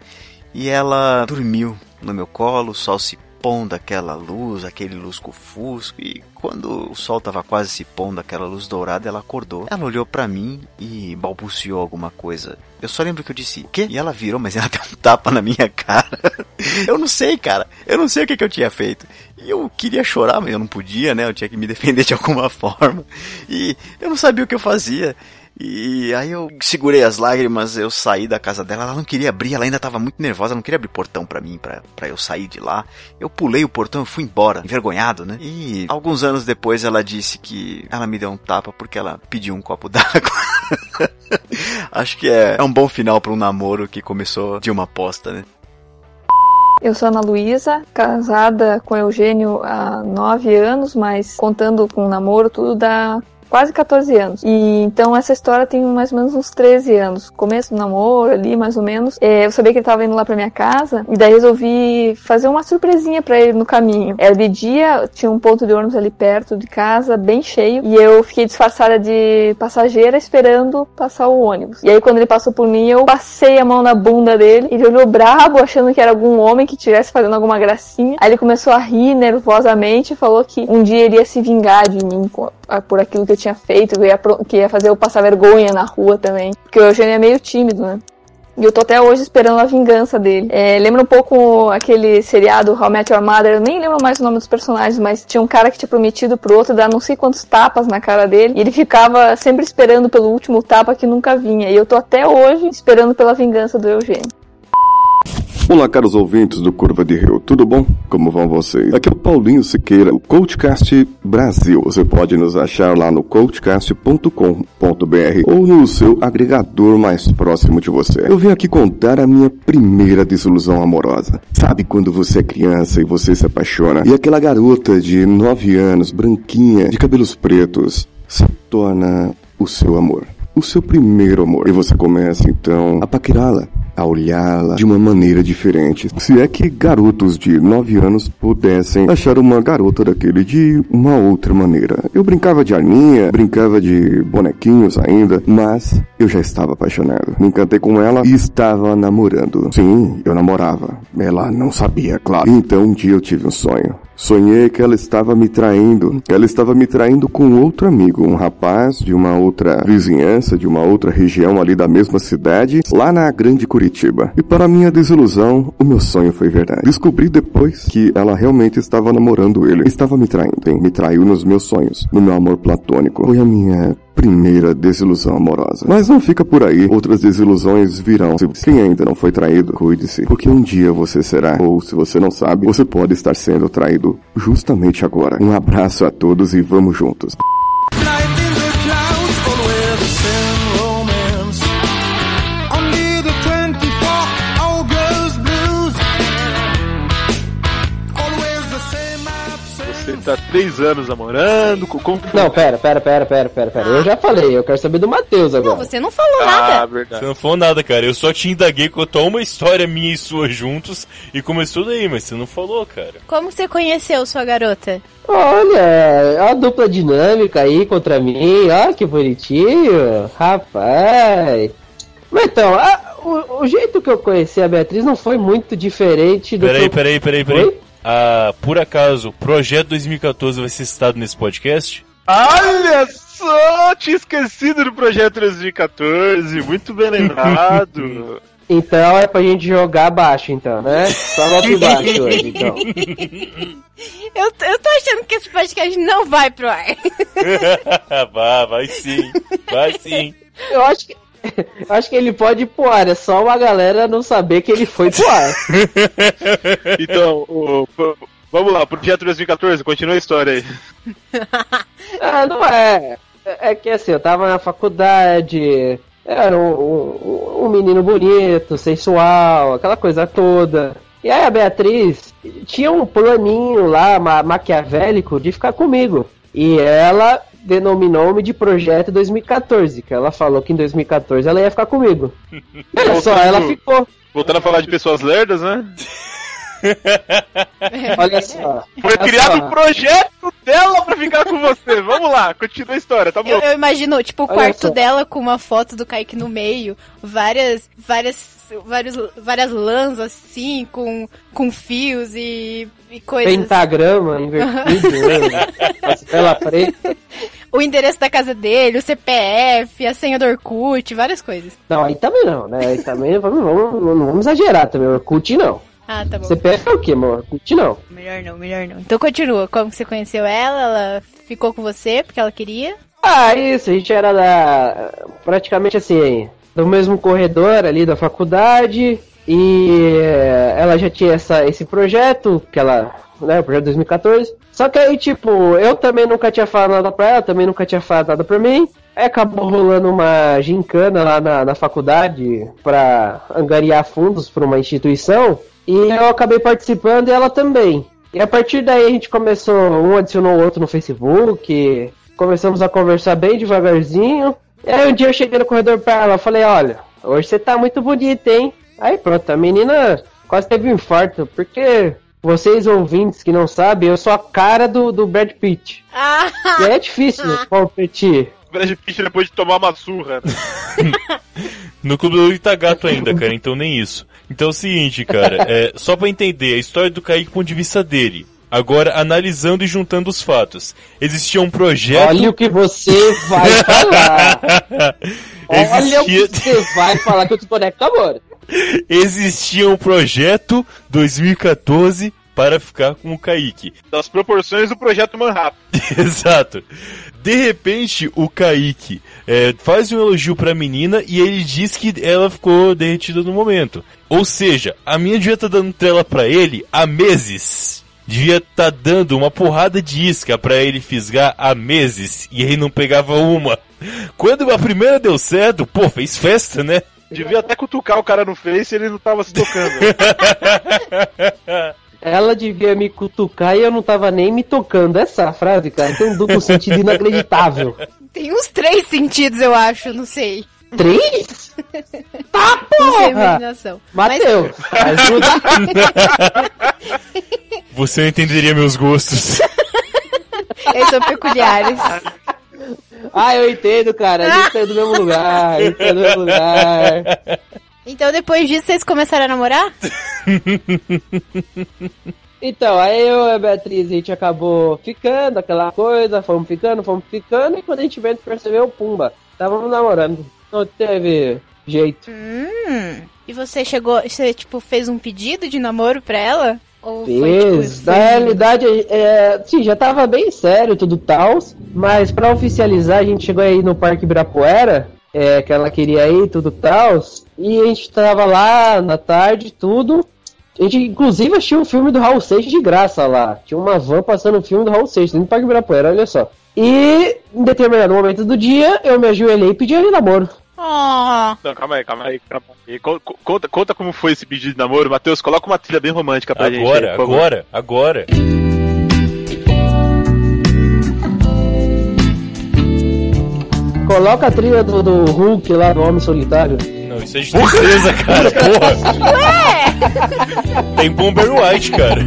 E ela dormiu no meu colo, o sol se pondo aquela luz, aquele lusco-fusco, e quando o sol estava quase se pondo aquela luz dourada, ela acordou. Ela olhou pra mim e balbuciou alguma coisa. Eu só lembro que eu disse, o quê? E ela virou, mas ela deu um tapa na minha cara. eu não sei, cara. Eu não sei o que, que eu tinha feito. E eu queria chorar, mas eu não podia, né? Eu tinha que me defender de alguma forma. E eu não sabia o que eu fazia. E aí eu segurei as lágrimas, eu saí da casa dela, ela não queria abrir, ela ainda tava muito nervosa, não queria abrir portão pra mim, pra eu sair de lá. Eu pulei o portão e fui embora, envergonhado, né? E alguns anos depois ela disse que ela me deu um tapa porque ela pediu um copo d'água. Acho que é, é um bom final pra um namoro que começou de uma aposta, né? Eu sou Ana Luísa, casada com Eugênio há nove anos, mas contando com o namoro, tudo dá quase 14 anos. E então essa história tem mais ou menos uns 13 anos. Começo do namoro ali, mais ou menos. É, eu sabia que ele tava indo lá pra minha casa, e daí resolvi fazer uma surpresinha pra ele no caminho. Era de dia, tinha um ponto de ônibus ali perto de casa, bem cheio, e eu fiquei disfarçada de passageira esperando passar o ônibus. E aí quando ele passou por mim, eu passei a mão na bunda dele, ele olhou brabo, achando que era algum homem que estivesse fazendo alguma gracinha. Aí ele começou a rir nervosamente e falou que um dia ele ia se vingar de mim por aquilo que eu tinha feito, que ia, que ia fazer eu passar vergonha na rua também. Porque o Eugênio é meio tímido, né? E eu tô até hoje esperando a vingança dele. É, lembra um pouco aquele seriado How I Met Your Mother, eu nem lembro mais o nome dos personagens, mas tinha um cara que tinha prometido pro outro dar não sei quantos tapas na cara dele, e ele ficava sempre esperando pelo último tapa que nunca vinha. E eu tô até hoje esperando pela vingança do Eugênio. Olá, caros ouvintes do Curva de Rio, tudo bom? Como vão vocês? Aqui é o Paulinho Siqueira, o Coachcast Brasil. Você pode nos achar lá no coachcast.com.br ou no seu agregador mais próximo de você. Eu vim aqui contar a minha primeira desilusão amorosa. Sabe quando você é criança e você se apaixona e aquela garota de 9 anos, branquinha, de cabelos pretos, se torna o seu amor? O seu primeiro amor. E você começa então a paquerá-la a olhá-la de uma maneira diferente. Se é que garotos de 9 anos pudessem achar uma garota daquele de uma outra maneira. Eu brincava de arminha, brincava de bonequinhos ainda, mas eu já estava apaixonado. Me encantei com ela e estava namorando. Sim, eu namorava. Ela não sabia, claro. Então um dia eu tive um sonho. Sonhei que ela estava me traindo. Ela estava me traindo com outro amigo, um rapaz de uma outra vizinhança, de uma outra região ali da mesma cidade, lá na Grande Curitiba. E para minha desilusão, o meu sonho foi verdade. Descobri depois que ela realmente estava namorando ele. Estava me traindo. Bem, me traiu nos meus sonhos, no meu amor platônico. Foi a minha primeira desilusão amorosa. Mas não fica por aí, outras desilusões virão. Se quem ainda não foi traído, cuide-se, porque um dia você será, ou se você não sabe, você pode estar sendo traído justamente agora. Um abraço a todos e vamos juntos. Tá três anos namorando, co- como que Não, pera, pera, pera, pera, pera, pera. Eu já falei, eu quero saber do Matheus agora. Não, você não falou Ah, nada. Você verdade. não falou nada, cara. Eu só te indaguei, contou uma história minha e sua juntos e começou daí, mas você não falou, cara. Como você conheceu sua garota? Olha, a dupla dinâmica aí contra mim, ó que bonitinho, rapaz. Mas então, a- o, o jeito que eu conheci a Beatriz não foi muito diferente do que Peraí, eu... peraí, peraí, peraí. Oi? Ah, por acaso, Projeto 2014 vai ser citado nesse podcast? Olha só, tinha esquecido do projeto 2014, muito bem lembrado. Então é pra gente jogar baixo, então, né? Só golpe baixo hoje, então. Eu, eu tô achando que esse podcast não vai pro ar. vai, vai sim, vai sim. Eu acho que... acho que ele pode ir pro ar, é só uma galera não saber que ele foi pro ar. Então, o- vamos lá, projeto 2014, continua a história aí. Ah, não é. É é que assim, eu tava na faculdade, era um, um, um menino bonito, sensual, aquela coisa toda. E aí a Beatriz tinha um planinho lá, ma maquiavélico, de ficar comigo. E ela denominou-me de Projeto 2014, que ela falou que em 2014 ela ia ficar comigo. Olha só, ela ficou. Voltando a falar de pessoas lerdas, né? Olha só. Foi olha criado só. um projeto dela pra ficar com você. Vamos lá, continua a história, tá bom? Eu, eu imagino, tipo, o Olha quarto só. dela com uma foto do Kaique no meio, várias, várias, vários, várias lãs assim, com, com fios e, e coisas. Pentagrama invertido, né? As tela preta. O endereço da casa dele, o CPF, a senha do Orkut, várias coisas. Não, aí também não, né? Aí também vamos, vamos, não vamos exagerar também. Orkut não. Ah, tá bom. CPF é o quê, amor? Orkut não. Melhor não, melhor não. Então continua. Como que você conheceu ela? Ela ficou com você porque ela queria? Ah, isso, a gente era da. praticamente assim, do mesmo corredor ali da faculdade. E eh, ela já tinha essa, esse projeto, que ela. né, o projeto 2014. Só que aí, tipo, eu também nunca tinha falado nada pra ela, também nunca tinha falado nada pra mim. Aí acabou rolando uma gincana lá na, na faculdade pra angariar fundos pra uma instituição. E eu acabei participando e ela também. E a partir daí a gente começou, um adicionou o outro no Facebook, começamos a conversar bem devagarzinho. E aí um dia eu cheguei no corredor pra ela, falei, olha, hoje você tá muito bonita, hein? Aí pronto, a menina quase teve um infarto, porque vocês ouvintes que não sabem, eu sou a cara do, do Brad Pitt. Ah! E é difícil competir. O Brad Pitt depois de tomar uma surra. né? No Clube do Luiz tá gato ainda, cara, então nem isso. Então é o seguinte, cara, é, só pra entender, a história do Kaique do ponto de vista dele. Agora, analisando e juntando os fatos. Existia um projeto. Olha o que você vai falar. Olha o que você vai falar que eu desconecto agora. Existia um projeto 2014 para ficar com o Kaique. Das proporções do projeto Manhattan. Exato. De repente, o Kaique é, faz um elogio pra menina e ele diz que ela ficou derretida no momento. Ou seja, a minha devia estar dando trela pra ele há meses. Devia estar dando uma porrada de isca pra ele fisgar há meses e ele não pegava uma. Quando a primeira deu certo, pô, fez festa, né? Devia até cutucar o cara no face e ele não tava se tocando. Ela devia me cutucar e eu não tava nem me tocando. Essa frase, cara, tem um duplo sentido inacreditável. Tem uns três sentidos, eu acho, não sei. Três? Tá, porra! imaginação. Mateus, ajuda. Você não entenderia meus gostos. Eles são peculiares. Ah, eu entendo, cara. A gente tá do mesmo lugar. A gente tá do mesmo lugar. Então depois disso vocês começaram a namorar? Então, aí eu e a Beatriz, a gente acabou ficando, aquela coisa, fomos ficando, fomos ficando, e quando a gente veio percebeu, pumba, estávamos namorando. Não teve jeito. Hum. E você chegou, você tipo fez um pedido de namoro pra ela? Ou foi Fez. tipo Na realidade, é, sim, já tava bem sério tudo tal, mas pra oficializar, a gente chegou aí no Parque Ibirapuera, é, que ela queria ir, tudo tal, e a gente tava lá na tarde, tudo. A gente, inclusive, assistiu um filme do Raul Seixas de graça lá. Tinha uma van passando um filme do Raul Seixas no Parque Ibirapuera, olha só. E, em determinado momento do dia, eu me ajoelhei e pedi ele namoro. Oh. Não, calma aí, calma aí, calma aí. Co- co- Conta, conta como foi esse pedido de namoro. Matheus, coloca uma trilha bem romântica pra gente. Agora, aí, por favor. agora, agora. Coloca a trilha do, do Hulk lá, do Homem Solitário. Não, isso é de tristeza, cara, porra. Tem Bomber White, cara.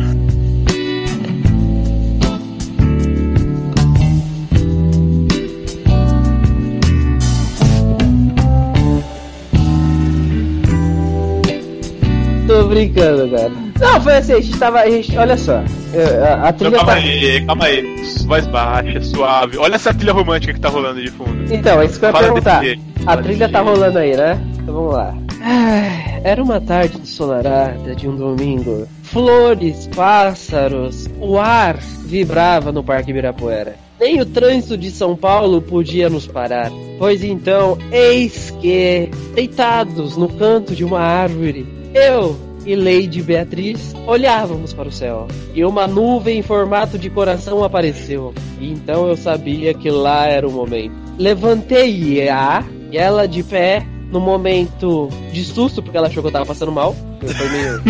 Tô brincando, cara. Não, foi assim, a gente tava. A gente, olha só, é, a, a Não, trilha calma tá. aí, calma aí. Voz baixa, suave. Olha essa trilha romântica que tá rolando de fundo. Então, é isso que eu ia Fala perguntar. A trilha tá rolando aí, né? Então vamos lá. Ai, Era uma tarde ensolarada de um domingo. Flores, pássaros, o ar vibrava no Parque Ibirapuera. Nem o trânsito de São Paulo podia nos parar. Pois então, eis que, deitados no canto de uma árvore, eu e Lady Beatriz olhávamos para o céu. E uma nuvem em formato de coração apareceu. E então eu sabia que lá era o momento. Levantei-a, e ela de pé, no momento de susto, porque ela achou que eu tava passando mal. Eu.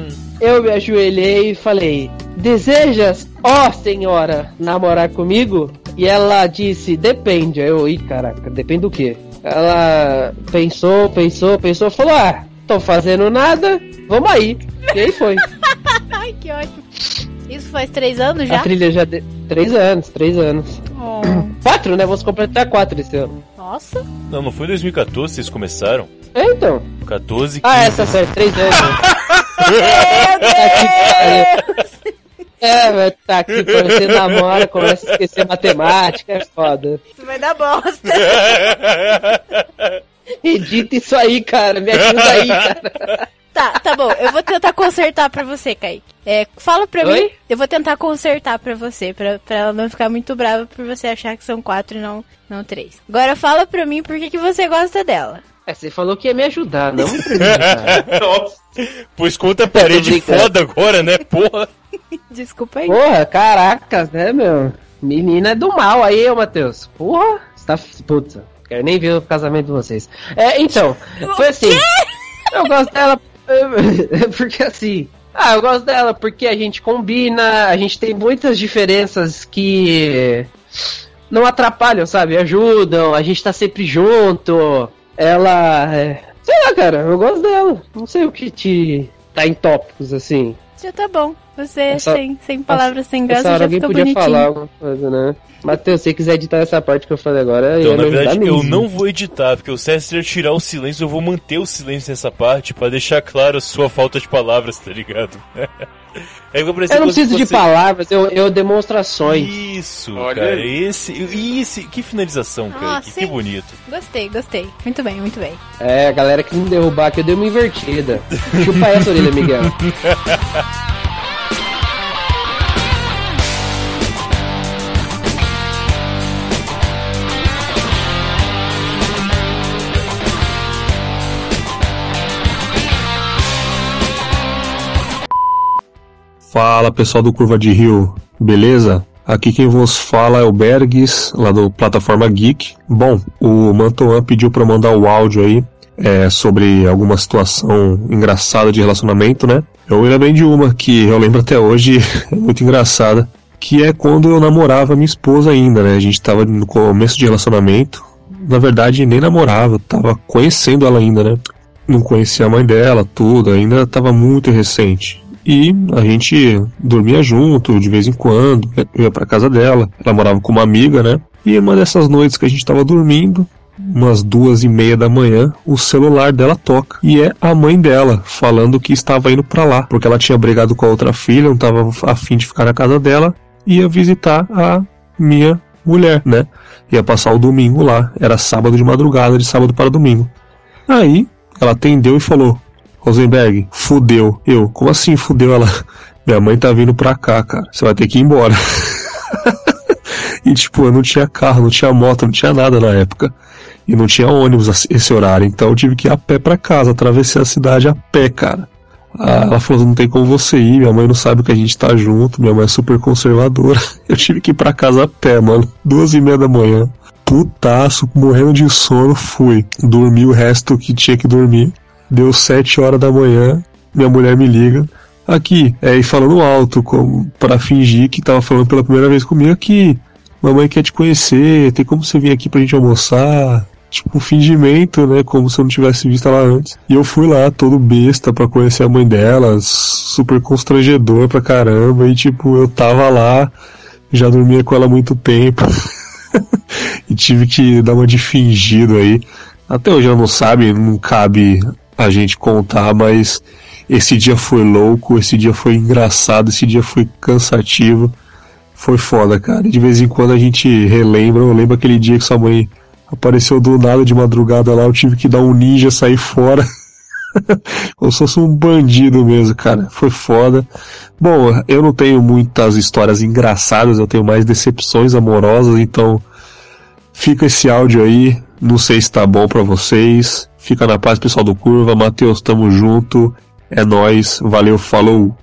Eu me ajoelhei e falei: Desejas, ó senhora, namorar comigo? E ela disse: Depende. Eu, ih, caraca, depende do quê? Ela pensou, pensou, pensou, falou: Ah, tô fazendo nada, vamos aí. E aí foi. Ai, que ótimo. Isso faz três anos já? A trilha já. De... Três anos, três anos. Oh. Quatro, né? Vamos completar quatro esse ano. Nossa. Não, não foi em 2014 vocês começaram? É, então. 14, 15. Ah, essa certo, três anos. É, vai tá aqui, quando você namora, começa a esquecer matemática, é foda. Isso vai dar bosta. Edita isso aí, cara, me ajuda aí, cara. Tá, tá bom. Eu vou tentar consertar pra você, Kaique. É, fala pra Oi? mim. Eu vou tentar consertar pra você, pra, pra ela não ficar muito brava por você achar que são quatro e não, não três. Agora fala pra mim por que, que você gosta dela. É, você falou que ia me ajudar, não me prejudicar. Pois conta a parede brincando. foda agora, né? Porra. Desculpa aí. Porra, caracas, né, meu? Menina é do mal aí, ô Matheus. Porra, você tá. Puta, quero nem ver o casamento de vocês. É, então, foi assim. Eu gosto dela. Porque assim. Ah, eu gosto dela porque a gente combina, a gente tem muitas diferenças que não atrapalham, sabe? Ajudam, a gente tá sempre junto. Ela. é, Sei lá, cara, eu gosto dela. Não sei o que te tá em tópicos assim. Já tá bom. Você, Essa- sem, sem palavras, sem graça, Essa hora já alguém ficou podia bonitinho. falar alguma coisa, né? Matheus, se você quiser editar essa parte que eu falei agora, Então, ia na me ajudar verdade, eu não vou editar, porque o César tirar o silêncio, eu vou manter o silêncio nessa parte pra deixar claro a sua falta de palavras, tá ligado? Parecer Eu não preciso de fosse- palavras, eu, eu demonstrações. Isso, Olha cara, aí. esse, esse, que finalização, cara, Ah, que, que bonito. Gostei, gostei. Muito bem, muito bem. É, a galera que me derrubar aqui, eu dei uma invertida. Chupa essa orelha, Miguel. Fala pessoal do Curva de Rio, beleza? Aqui quem vos fala é o Bergs, lá do Plataforma Geek. Bom, o Mantoan pediu eu mandar o áudio aí é, sobre alguma situação engraçada de relacionamento, né? Eu lembrei de uma que eu lembro até hoje, é muito engraçada, que é quando eu namorava minha esposa ainda, né? A gente tava no começo de relacionamento, na verdade nem namorava, tava conhecendo ela ainda, né? Não conhecia a mãe dela, tudo, ainda tava muito recente. E a gente dormia junto de vez em quando, eu ia pra casa dela. Ela morava com uma amiga, né? E uma dessas noites que a gente tava dormindo, umas duas e meia da manhã, o celular dela toca. E é a mãe dela falando que estava indo pra lá, porque ela tinha brigado com a outra filha, não tava afim de ficar na casa dela, ia visitar a minha mulher, né? Ia passar o domingo lá. Era sábado de madrugada, de sábado para domingo. Aí ela atendeu e falou: Rosenberg, fudeu. Eu, como assim fudeu ela? Minha mãe tá vindo pra cá, cara. Você vai ter que ir embora. e tipo, eu não tinha carro, não tinha moto, não tinha nada na época. E não tinha ônibus esse horário. Então eu tive que ir a pé pra casa, atravessei a cidade a pé, cara. Ah, ela falou, não tem como você ir, minha mãe não sabe que a gente tá junto, minha mãe é super conservadora. Eu tive que ir pra casa a pé, mano. Duas e meia da manhã. Putaço, morrendo de sono, fui. Dormi o resto que tinha que dormir. Deu sete horas da manhã, minha mulher me liga. Aqui, é, e falando alto, como, pra fingir que tava falando pela primeira vez comigo que mamãe quer te conhecer, tem como você vir aqui pra gente almoçar? Tipo, um fingimento, né? Como se eu não tivesse visto ela antes. E eu fui lá, todo besta, pra conhecer a mãe dela, super constrangedor pra caramba. E tipo, eu tava lá, já dormia com ela há muito tempo. e tive que dar uma de fingido aí. Até hoje ela não sabe, não cabe a gente contar, mas esse dia foi louco, esse dia foi engraçado, esse dia foi cansativo. Foi foda, cara. De vez em quando a gente relembra. Eu lembro aquele dia que sua mãe apareceu do nada de madrugada lá. Eu tive que dar um ninja sair fora. Como se fosse um bandido mesmo, cara. Foi foda. Bom, eu não tenho muitas histórias engraçadas, eu tenho mais decepções amorosas, então fica esse áudio aí. Não sei se tá bom pra vocês. Fica na paz, pessoal do Curva. Matheus, tamo junto. É nóis. Valeu, falou.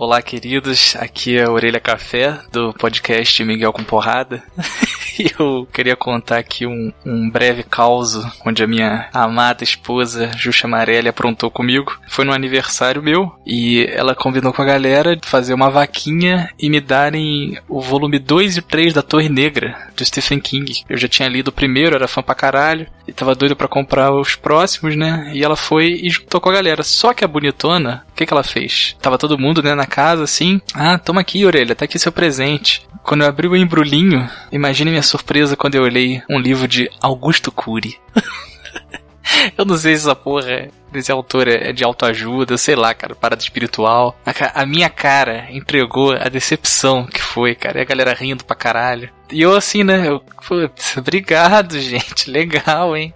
Olá, queridos. Aqui é a Orelha Café do podcast Miguel com Porrada. e eu queria contar aqui um, um breve caos onde a minha amada esposa, Juxa Amarelli, aprontou comigo. Foi no aniversário meu e ela combinou com a galera de fazer uma vaquinha e me darem o volume 2 e 3 da Torre Negra, do Stephen King. Eu já tinha lido o primeiro, era fã pra caralho, e tava doido pra comprar os próximos, né? E ela foi e juntou com a galera. Só que a bonitona, que, que ela fez? Tava todo mundo, né, na casa, assim. Ah, toma aqui, orelha, tá aqui seu presente. Quando eu abri o embrulhinho, imagine minha surpresa quando eu olhei um livro de Augusto Cury. eu não sei se essa porra desse autor é de autoajuda, sei lá, cara, parada espiritual. A, a minha cara entregou a decepção que foi, cara. E a galera rindo pra caralho. E eu assim, né? Eu, putz, obrigado, gente. Legal, hein?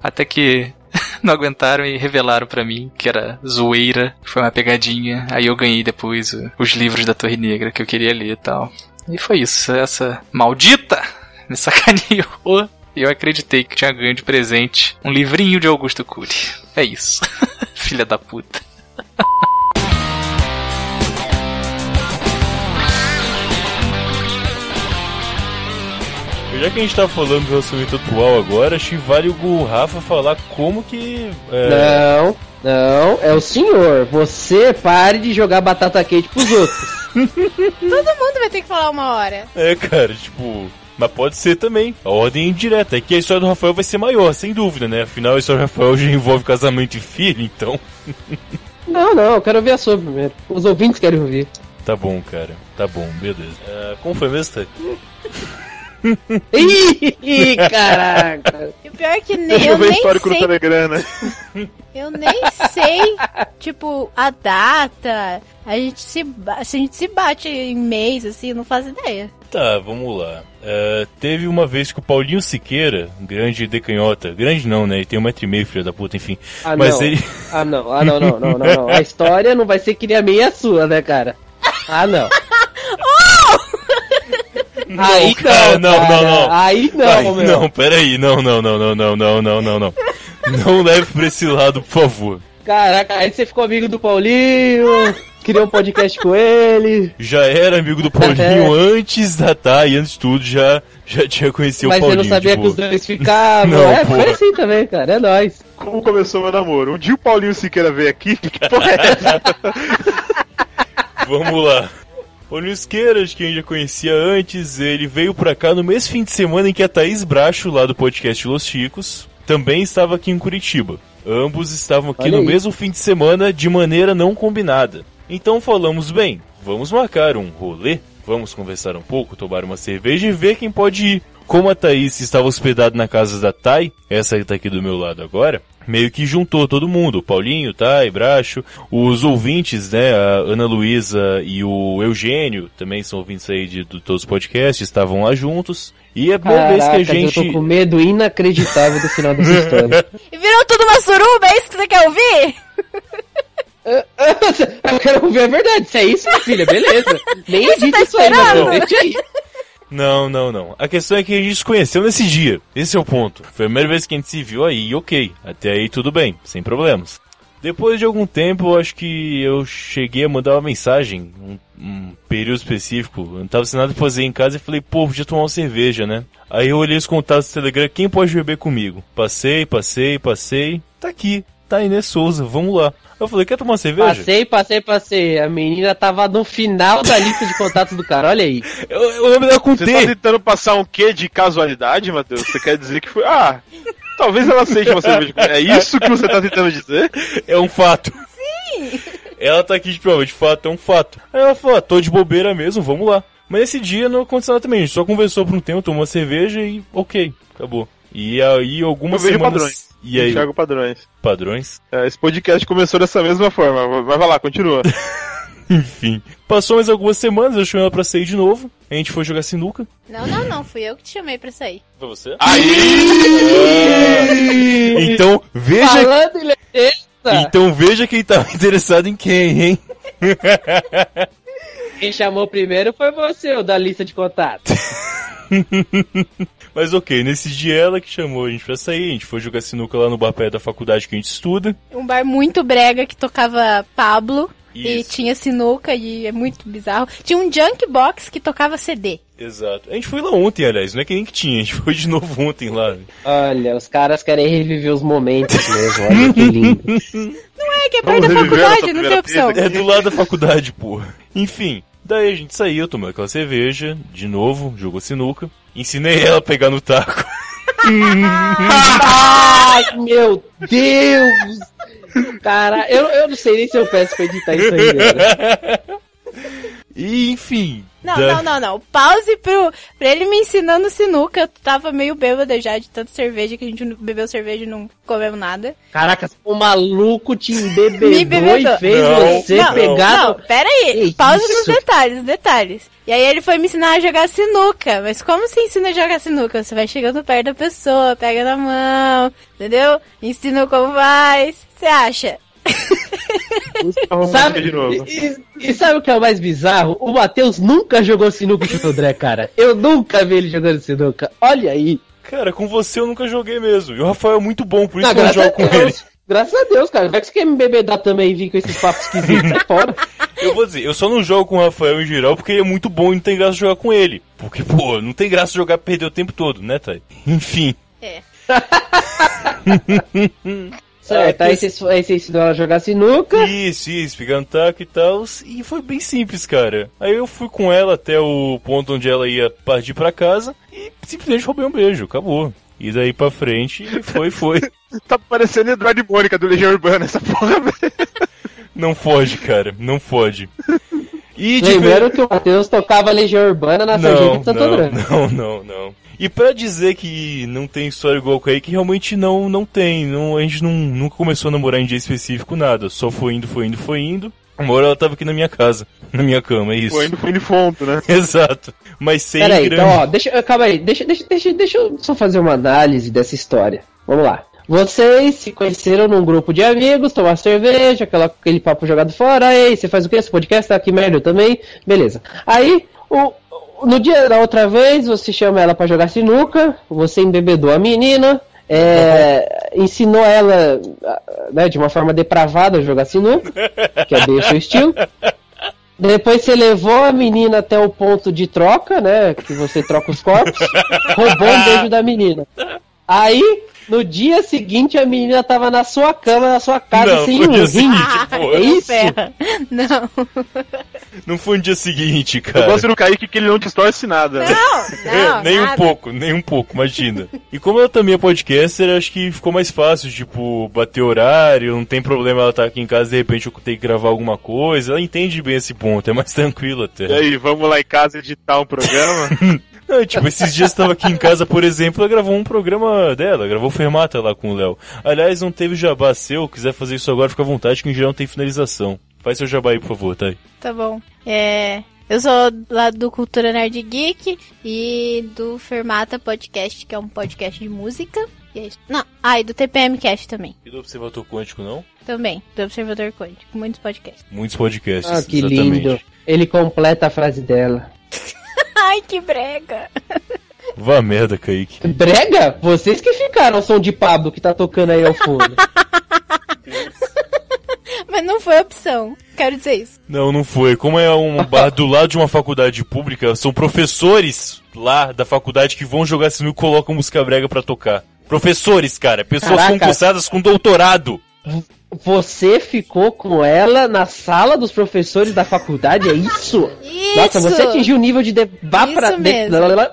Até que não aguentaram e revelaram pra mim que era zoeira, foi uma pegadinha. Aí eu ganhei depois os livros da Torre Negra que eu queria ler e tal. E foi isso, essa maldita me sacaneou. E eu acreditei que tinha ganho de presente um livrinho de Augusto Cury. É isso. Filha da puta. Já que a gente tá falando do relacionamento atual agora, acho que vale o Rafa falar como que. é, Não, não, é o senhor. Você pare de jogar batata quente pros outros. Todo mundo vai ter que falar uma hora. É, cara, tipo. Mas pode ser também. A ordem é indireta. É que a história do Rafael vai ser maior, sem dúvida, né? Afinal, a história do Rafael já envolve casamento e filho, então. Não, não, eu quero ouvir a sua primeiro. Os ouvintes querem ouvir. Tá bom, cara. Tá bom, beleza. É, como foi mesmo, Thay? Ih, caraca. E o pior é que nem, Deixa eu eu ver nem histórico sei. Telegram, né? Eu nem sei, tipo, a data. A gente se, a gente se bate em mês, assim, não faço ideia. Tá, vamos lá. É, teve uma vez que o Paulinho Siqueira, grande decanhota, grande não, né? Ele tem um metro e meio, filho da puta, enfim. Ah, Mas não. ele. Ah, não. Ah, não, não, não, não, não. A história não vai ser que nem a minha e a sua, né, cara? Ah, não. Aí cara, não, não, cara. não, não. Aí não, Ai, meu. não, peraí, não, não, não, não, não, não, não, não, não. Não leve pra esse lado, por favor. Caraca, aí você ficou amigo do Paulinho, criou um podcast com ele. Já era amigo do Paulinho antes da Thay, antes de tudo, já, já tinha conhecido Mas o Paulinho. não sabia que os dois ficavam. Não, é, porra. foi assim também, cara. É nóis. Como começou meu namoro? Um dia o Paulinho Siqueira veio aqui, que porra é essa? Vamos lá. O Nisqueiras, que a gente já conhecia antes, ele veio pra cá no mesmo fim de semana em que a Thaís Bracho, lá do podcast Los Chicos, também estava aqui em Curitiba. Ambos estavam aqui no mesmo fim de semana de maneira não combinada. Então falamos, bem, vamos marcar um rolê, vamos conversar um pouco, tomar uma cerveja e ver quem pode ir. Como a Thaís estava hospedada na casa da Thay, essa que tá aqui do meu lado agora, meio que juntou todo mundo, Paulinho, Thay, Bracho, os ouvintes, né, a Ana Luísa e o Eugênio, também são ouvintes aí de, de todos os podcasts, estavam lá juntos. E é a primeira vez que a gente... eu tô com medo inacreditável do final dessa história. E virou tudo uma suruba, é isso que você quer ouvir? eu quero ouvir a verdade. Se é isso, minha filha, beleza. Nem Você edita tá isso aí, esperando? deixa aí. Não, não, não. A questão é que a gente se conheceu nesse dia. Esse é o ponto. Foi a primeira vez que a gente se viu aí, ok. Até aí tudo bem, sem problemas. Depois de algum tempo, acho que eu cheguei a mandar uma mensagem, um, um período específico. Eu não tava sem nada pra fazer em casa e falei, pô, podia tomar uma cerveja, né? Aí eu olhei os contatos do Telegram, quem pode beber comigo? Passei, passei, passei. Tá aqui, tá Inês Souza, vamos lá. Eu falei, quer tomar uma cerveja? Passei, passei, passei. A menina tava no final da lista de contatos do cara, olha aí. Eu, eu lembro dela com Você T. tá tentando passar um quê de casualidade, Matheus? Você quer dizer que foi. Ah, talvez ela seja uma cerveja. É isso que você tá tentando dizer? É um fato. Sim! Ela tá aqui de prova, de fato, é um fato. Aí ela falou, ah, tô de bobeira mesmo, vamos lá. Mas esse dia não aconteceu nada também, a gente só conversou por um tempo, tomou uma cerveja e ok, acabou. E aí algumas Eu vejo semanas... padrões. E aí? Enxergo padrões. Padrões? É, esse podcast começou dessa mesma forma. Mas vai lá, continua. Enfim. Passou mais algumas semanas, eu chamei ela pra sair de novo. A gente foi jogar sinuca. Não, não, não, fui eu que te chamei pra sair. Foi você? Então, veja... Falando em lembrança, Então veja quem tava interessado em quem, hein? quem chamou primeiro foi você, o da lista de contatos. Mas ok, nesse dia ela que chamou a gente pra sair, a gente foi jogar sinuca lá no bar perto da faculdade que a gente estuda. Um bar muito brega que tocava Pablo. E Isso. tinha sinuca e é muito bizarro. Tinha um junk box que tocava CD. Exato. A gente foi lá ontem, aliás, não é que nem que tinha, a gente foi de novo ontem lá. Olha, os caras querem reviver os momentos mesmo, olha que lindo. Não é, que é perto Vamos da faculdade, não tem opção. É do lado da faculdade, porra. Enfim, daí a gente saiu, tomou aquela cerveja, de novo, jogou sinuca. Ensinei ela a pegar no taco. Ai, meu Deus! Cara, eu, eu não sei nem se eu peço pra editar isso aí. E enfim. Não, da- não, não, não. Pause pro, pra ele me ensinando sinuca. Eu tava meio bêbada já de tanta cerveja que a gente bebeu cerveja e não comeu nada. Caraca, o maluco te embebedou Me bebedou. e fez Não, você não, pegar... Não, pera aí. Que Pause isso? nos detalhes, detalhes. E aí ele foi me ensinar a jogar sinuca. Mas como se ensina a jogar sinuca? Você vai chegando perto da pessoa, pega na mão, entendeu? Ensina como faz. Você acha? Sabe, de novo. e, e- sabe o que é o mais bizarro? O Matheus nunca jogou sinuca com o André, cara. Eu nunca vi ele jogando sinuca. Olha aí. Cara, com você eu nunca joguei mesmo. E o Rafael é muito bom, por isso Ah, que eu não graças jogo a com ele. Deus. Graças a Deus, cara. Vai que você quer me bebedar também e vir com esses papos esquisitos. Sai fora. Eu vou dizer, eu só não jogo com o Rafael em geral porque ele é muito bom e não tem graça jogar com ele. Porque, pô, não tem graça jogar perder o tempo todo, né, Thay? Enfim. É. Certo, aí você aí você ensinou ela a jogar sinuca. Isso, isso, pegando taco e tal. E foi bem simples, cara. Aí eu fui com ela até o ponto onde ela ia partir pra casa e simplesmente roubei um beijo, acabou. E daí pra frente, foi, foi. Tá parecendo Eduardo Mônica do Legião Urbana, essa porra, velho. Não foge, cara, não foge. E de Lembrando que o Matheus tocava Legião Urbana na Sargento de Santo André. não, não, não. E pra dizer que não tem história igual com aí, que realmente não, não tem. Não, a gente não, nunca começou a namorar em dia específico, nada. Só foi indo, foi indo, foi indo. Uma hora ela tava aqui na minha casa, na minha cama, é isso. Foi indo, foi indo fundo, né? Exato. Mas sem Peraí, grande... então, ó, deixa, calma aí, deixa, deixa, deixa, deixa eu só fazer uma análise dessa história. Vamos lá. Vocês se conheceram num grupo de amigos, tomar cerveja, aquela, aquele papo jogado fora, aí você faz o que? Esse podcast tá aqui merda eu também, beleza. Aí, o, no dia da outra vez, você chama ela pra jogar sinuca, você embebedou a menina, é, ensinou ela né, de uma forma depravada a jogar sinuca, que é bem o seu estilo. Depois você levou a menina até o ponto de troca, né? Que você troca os corpos, roubou um beijo da menina. Aí, no dia seguinte, a menina tava na sua cama, na sua casa, Não, sem no um dia rim. seguinte, pô. É isso? Não. Não foi no dia seguinte, Eu cara. gosto do Kaique que ele não distorce nada. Não, nem um nada. pouco, nem um pouco, imagina. E como ela também é podcaster, acho que ficou mais fácil, tipo, bater horário, não tem problema ela estar aqui em casa de repente eu tenho que gravar alguma coisa. Ela entende bem esse ponto, é mais tranquilo até. E aí, vamos lá em casa editar um programa? Não, tipo, esses dias eu tava aqui em casa, por exemplo, ela gravou um programa dela, gravou Fermata lá com o Léo. Aliás, não teve jabá seu, quiser fazer isso agora, fica à vontade, que em geral não tem finalização. Faz seu jabá aí, por favor, tá aí. Tá bom. É. Eu sou lá do Cultura Nerd Geek e do Fermata Podcast, que é um podcast de música. E é isso. Não, ah, e do TPM Cast também. E do Observatório Quântico, não? Também, do Observador Quântico. Muitos podcasts. Muitos podcasts, Ah, que exatamente. lindo. Ele completa a frase dela. Ai, que brega! Vá merda, Kaique. Brega? Vocês que ficaram o som de Pablo que tá tocando aí ao fundo. Mas não foi opção. Quero dizer isso. Não, não foi. Como é um bar do lado de uma faculdade pública, são professores lá da faculdade que vão jogar sinuca e colocam música brega pra tocar. Professores, cara. Pessoas Caraca. concursadas com doutorado. Você ficou com ela na sala dos professores da faculdade, é isso? Isso! Nossa, você atingiu um nível de deba pra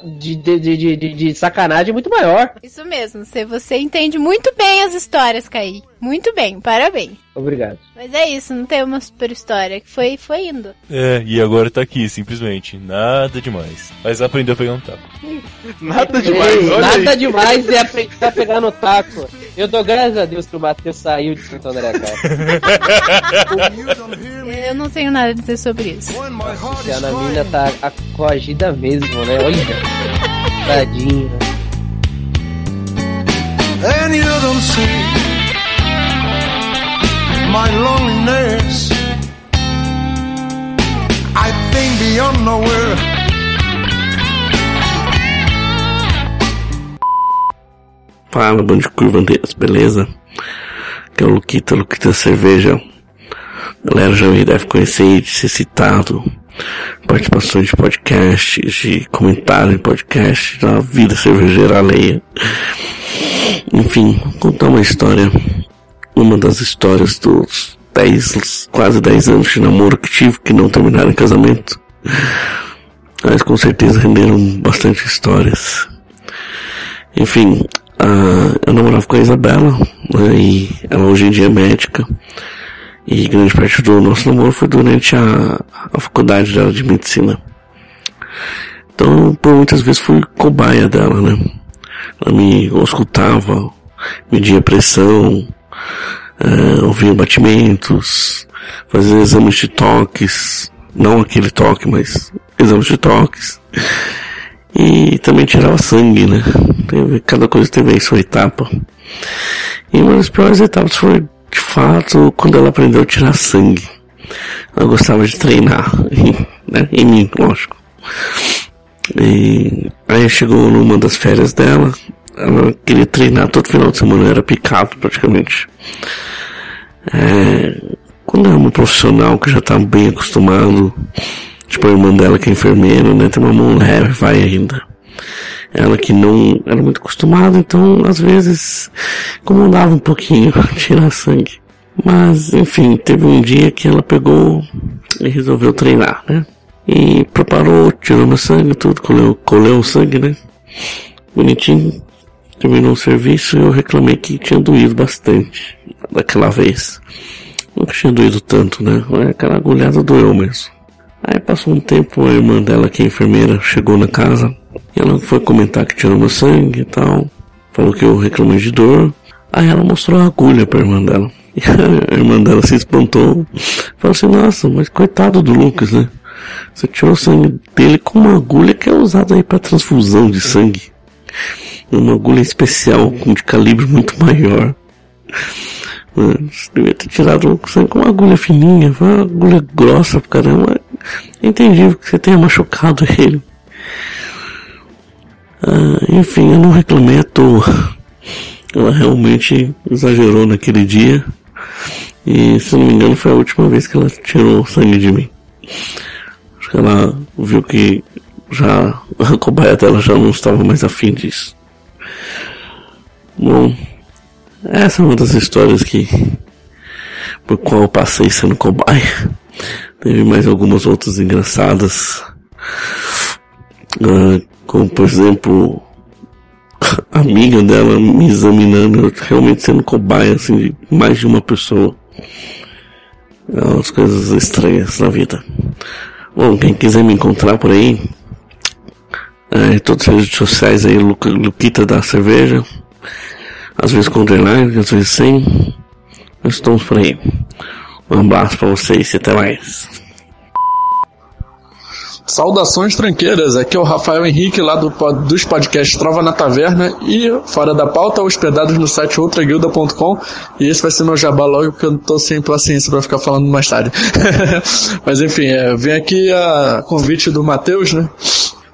de, de, de, de, de, sacanagem muito maior. Isso mesmo. Você entende muito bem as histórias, Kaique. Muito bem, parabéns. Obrigado. Mas é isso, não tem uma super história. que Foi, foi indo. É, e agora tá aqui, simplesmente. Nada demais. Mas aprendeu a pegar um taco. Nada Ei, demais, olha nada aí. demais é aprender a pegar no taco. Eu dou graças a Deus que o Matheus saiu de Santo André, cara. Eu não tenho nada a dizer sobre isso. A Ana Mina tá acogida mesmo, né? Olha. Tadinha. and you don't see my loneliness. I think beyond nowhere. Fala, bando de curvandeiras, beleza? Que é o Luquita, Luquita Cerveja. Galera já me deve conhecer de ser citado. Participações de podcasts, de comentário em podcast, da vida cervejeira alheia. Enfim, contar uma história. Uma das histórias dos 10, quase 10 anos de namoro que tive, que não terminaram em casamento. Mas com certeza renderam bastante histórias. Enfim, ah, eu namorava com a Isabela, né, e ela hoje em dia é médica. E grande parte do nosso namoro foi durante a, a faculdade dela de medicina. Então, por muitas vezes fui cobaia dela, né? Ela me escutava, media pressão, eh, ouvia batimentos, fazia exames de toques, não aquele toque, mas exames de toques. E também tirava sangue, né? Teve, cada coisa teve aí sua etapa. E uma das piores etapas foi, de fato, quando ela aprendeu a tirar sangue. Ela gostava de treinar, né? Em mim, lógico. E aí chegou numa das férias dela, ela queria treinar todo final de semana, era picado praticamente. É, quando é uma profissional que já está bem acostumado, tipo a irmã dela que é enfermeira, né, tem uma mão leve, vai ainda. Ela que não era muito acostumada, então às vezes incomodava um pouquinho tirar sangue. Mas enfim, teve um dia que ela pegou e resolveu treinar, né? E preparou, tirou meu sangue, tudo, colheu, colheu o sangue, né? Bonitinho. Terminou o serviço e eu reclamei que tinha doído bastante daquela vez. nunca tinha doído tanto, né? Aquela agulhada doeu mesmo. Aí passou um tempo, a irmã dela, que é enfermeira, chegou na casa e ela foi comentar que tirou meu sangue e tal. Falou que eu reclamei de dor. Aí ela mostrou a agulha pra irmã dela. E a irmã dela se espantou. Falou assim, nossa, mas coitado do Lucas, né? Você tirou o sangue dele com uma agulha que é usada aí para transfusão de sangue. Uma agulha especial, de calibre muito maior. Você devia ter tirado sangue com uma agulha fininha, uma agulha grossa, caramba. É entendível que você tenha machucado ele. Ah, enfim, eu não reclamei à toa. Ela realmente exagerou naquele dia. E se não me engano foi a última vez que ela tirou sangue de mim. Acho que ela viu que já a cobaia dela já não estava mais afim disso. Bom, essa é uma das histórias que por qual eu passei sendo cobaia. Teve mais algumas outras engraçadas. Uh, como por exemplo a amiga dela me examinando, realmente sendo cobaia assim, de mais de uma pessoa. É umas coisas estranhas na vida. Bom, quem quiser me encontrar por aí, é, todas as redes sociais aí, Lu, Luquita da Cerveja, às vezes com underline, às vezes sem. Nós estamos por aí. Um abraço para vocês e até mais. Saudações tranqueiras, aqui é o Rafael Henrique lá do, dos podcasts Trova na Taverna e Fora da Pauta, hospedados no site outraguilda.com e esse vai ser meu jabá logo porque eu não tô sem paciência para ficar falando mais tarde. Mas enfim, é, vem aqui a convite do Matheus, né,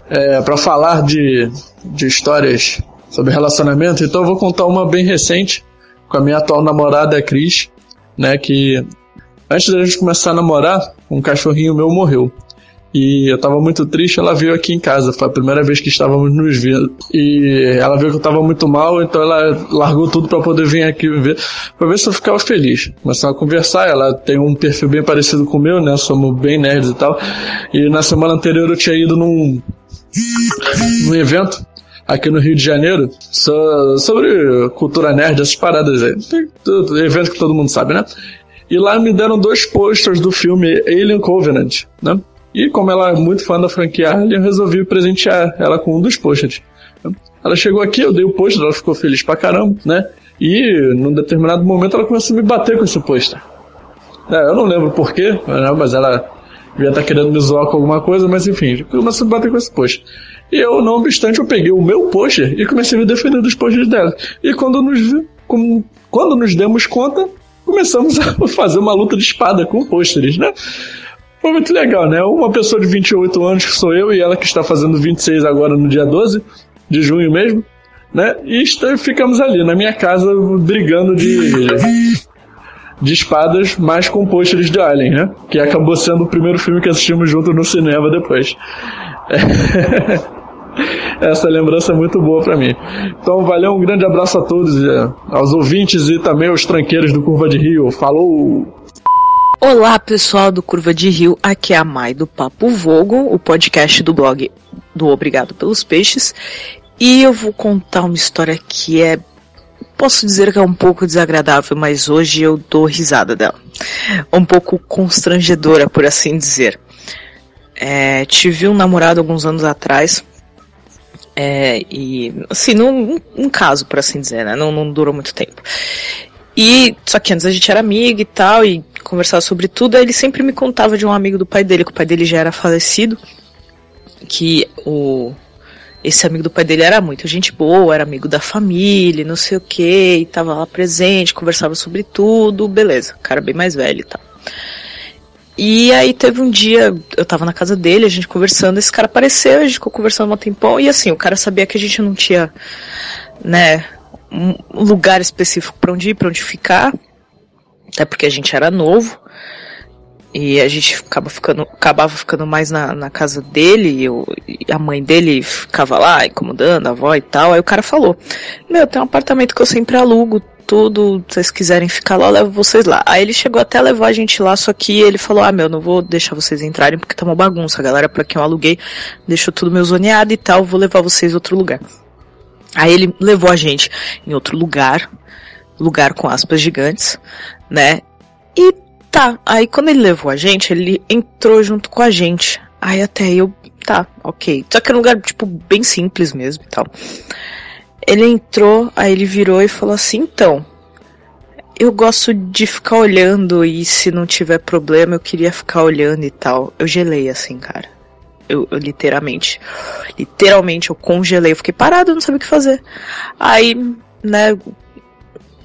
é, para falar de, de histórias sobre relacionamento, então eu vou contar uma bem recente com a minha atual namorada, a Cris, né, que antes da gente começar a namorar, um cachorrinho meu morreu. E eu tava muito triste, ela veio aqui em casa. Foi a primeira vez que estávamos nos vendo. E ela viu que eu tava muito mal, então ela largou tudo para poder vir aqui ver, pra ver se eu ficava feliz. Começamos a conversar, ela tem um perfil bem parecido com o meu, né? Somos bem nerds e tal. E na semana anterior eu tinha ido num, num evento aqui no Rio de Janeiro sobre cultura nerd, essas paradas aí. Evento que todo mundo sabe, né? E lá me deram dois posters do filme Alien Covenant, né? E como ela é muito fã da franquia Alien, eu resolvi presentear ela com um dos posters. Ela chegou aqui, eu dei o pôster, ela ficou feliz pra caramba, né? E num determinado momento ela começou a me bater com esse pôster. É, eu não lembro porquê, né? mas ela devia estar tá querendo me zoar com alguma coisa, mas enfim, começou a bater com esse pôster. E eu, não obstante, eu peguei o meu pôster e comecei a me defender dos posters dela. E quando nos, quando nos demos conta, começamos a fazer uma luta de espada com pôsteres, né? Foi muito legal, né? Uma pessoa de 28 anos que sou eu e ela que está fazendo 26 agora no dia 12 de junho mesmo, né? E ficamos ali na minha casa brigando de de espadas mais com pôsteres de Alien, né? Que acabou sendo o primeiro filme que assistimos junto no cinema depois. Essa lembrança é muito boa para mim. Então, valeu, um grande abraço a todos, é, aos ouvintes e também aos tranqueiros do Curva de Rio. Falou! Olá, pessoal do Curva de Rio. Aqui é a Mai do Papo Vogo, o podcast do blog do Obrigado pelos Peixes. E eu vou contar uma história que é. Posso dizer que é um pouco desagradável, mas hoje eu dou risada dela. Um pouco constrangedora, por assim dizer. É, tive um namorado alguns anos atrás. É, e, assim, num, um caso, por assim dizer, né? Não, não durou muito tempo. E, só que antes a gente era amigo e tal, e conversava sobre tudo, aí ele sempre me contava de um amigo do pai dele, que o pai dele já era falecido, que o esse amigo do pai dele era muito gente boa, era amigo da família, não sei o que, e tava lá presente, conversava sobre tudo, beleza, cara bem mais velho e tal. E aí teve um dia, eu tava na casa dele, a gente conversando, esse cara apareceu, a gente ficou conversando um tempão, e assim, o cara sabia que a gente não tinha, né, um lugar específico para onde ir, para onde ficar, até porque a gente era novo e a gente acaba ficando, acabava ficando mais na, na casa dele e, eu, e a mãe dele ficava lá incomodando a avó e tal. Aí o cara falou: Meu, tem um apartamento que eu sempre alugo, tudo, se vocês quiserem ficar lá, eu levo vocês lá. Aí ele chegou até a levar a gente lá, só que ele falou: Ah, meu, não vou deixar vocês entrarem porque tá uma bagunça. A galera pra quem eu aluguei deixou tudo meu zoneado e tal, vou levar vocês a outro lugar. Aí ele levou a gente em outro lugar, lugar com aspas gigantes, né? E Tá, aí quando ele levou a gente, ele entrou junto com a gente. Aí até eu, tá, ok. Só que era um lugar, tipo, bem simples mesmo e tal. Ele entrou, aí ele virou e falou assim, então, eu gosto de ficar olhando e se não tiver problema eu queria ficar olhando e tal. Eu gelei assim, cara. Eu, eu literalmente, literalmente eu congelei, eu fiquei parado, não sabia o que fazer. Aí, né,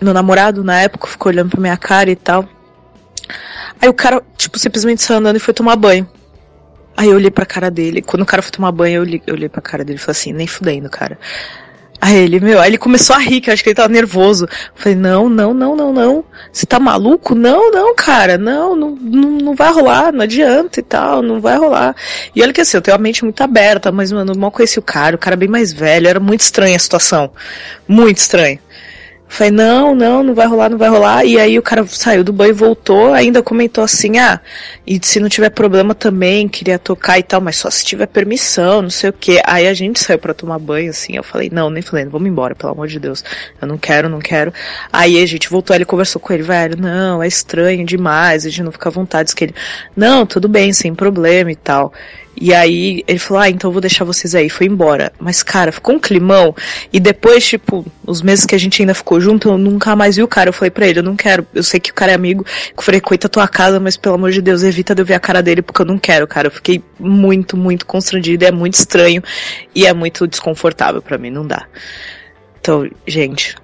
meu namorado na época ficou olhando pra minha cara e tal. Aí o cara, tipo, simplesmente saiu andando e foi tomar banho. Aí eu olhei pra cara dele. Quando o cara foi tomar banho, eu olhei, eu olhei pra cara dele e falei assim, nem fudendo, cara. Aí ele, meu, aí ele começou a rir, que eu acho que ele tava nervoso. Eu falei, não, não, não, não, não. Você tá maluco? Não, não, cara, não, não, não, vai rolar, não adianta e tal, não vai rolar. E olha que assim, eu tenho a mente muito aberta, mas, mano, mal conheci o cara, o cara bem mais velho, era muito estranha a situação. Muito estranho. Falei, não, não, não vai rolar, não vai rolar. E aí o cara saiu do banho e voltou, ainda comentou assim, ah, e se não tiver problema também, queria tocar e tal, mas só se tiver permissão, não sei o que. Aí a gente saiu para tomar banho, assim, eu falei, não, nem falei, vamos embora, pelo amor de Deus. Eu não quero, não quero. Aí a gente voltou, ele conversou com ele, velho, não, é estranho demais, a gente não fica à vontade. Diz que ele, não, tudo bem, sem problema e tal. E aí ele falou, ah, então eu vou deixar vocês aí, foi embora. Mas, cara, ficou um climão. E depois, tipo, os meses que a gente ainda ficou junto, eu nunca mais vi o cara. Eu falei pra ele, eu não quero. Eu sei que o cara é amigo, que frequenta a tua casa, mas pelo amor de Deus, evita de eu ver a cara dele, porque eu não quero, cara. Eu fiquei muito, muito constrangida, é muito estranho e é muito desconfortável para mim, não dá. Então, gente,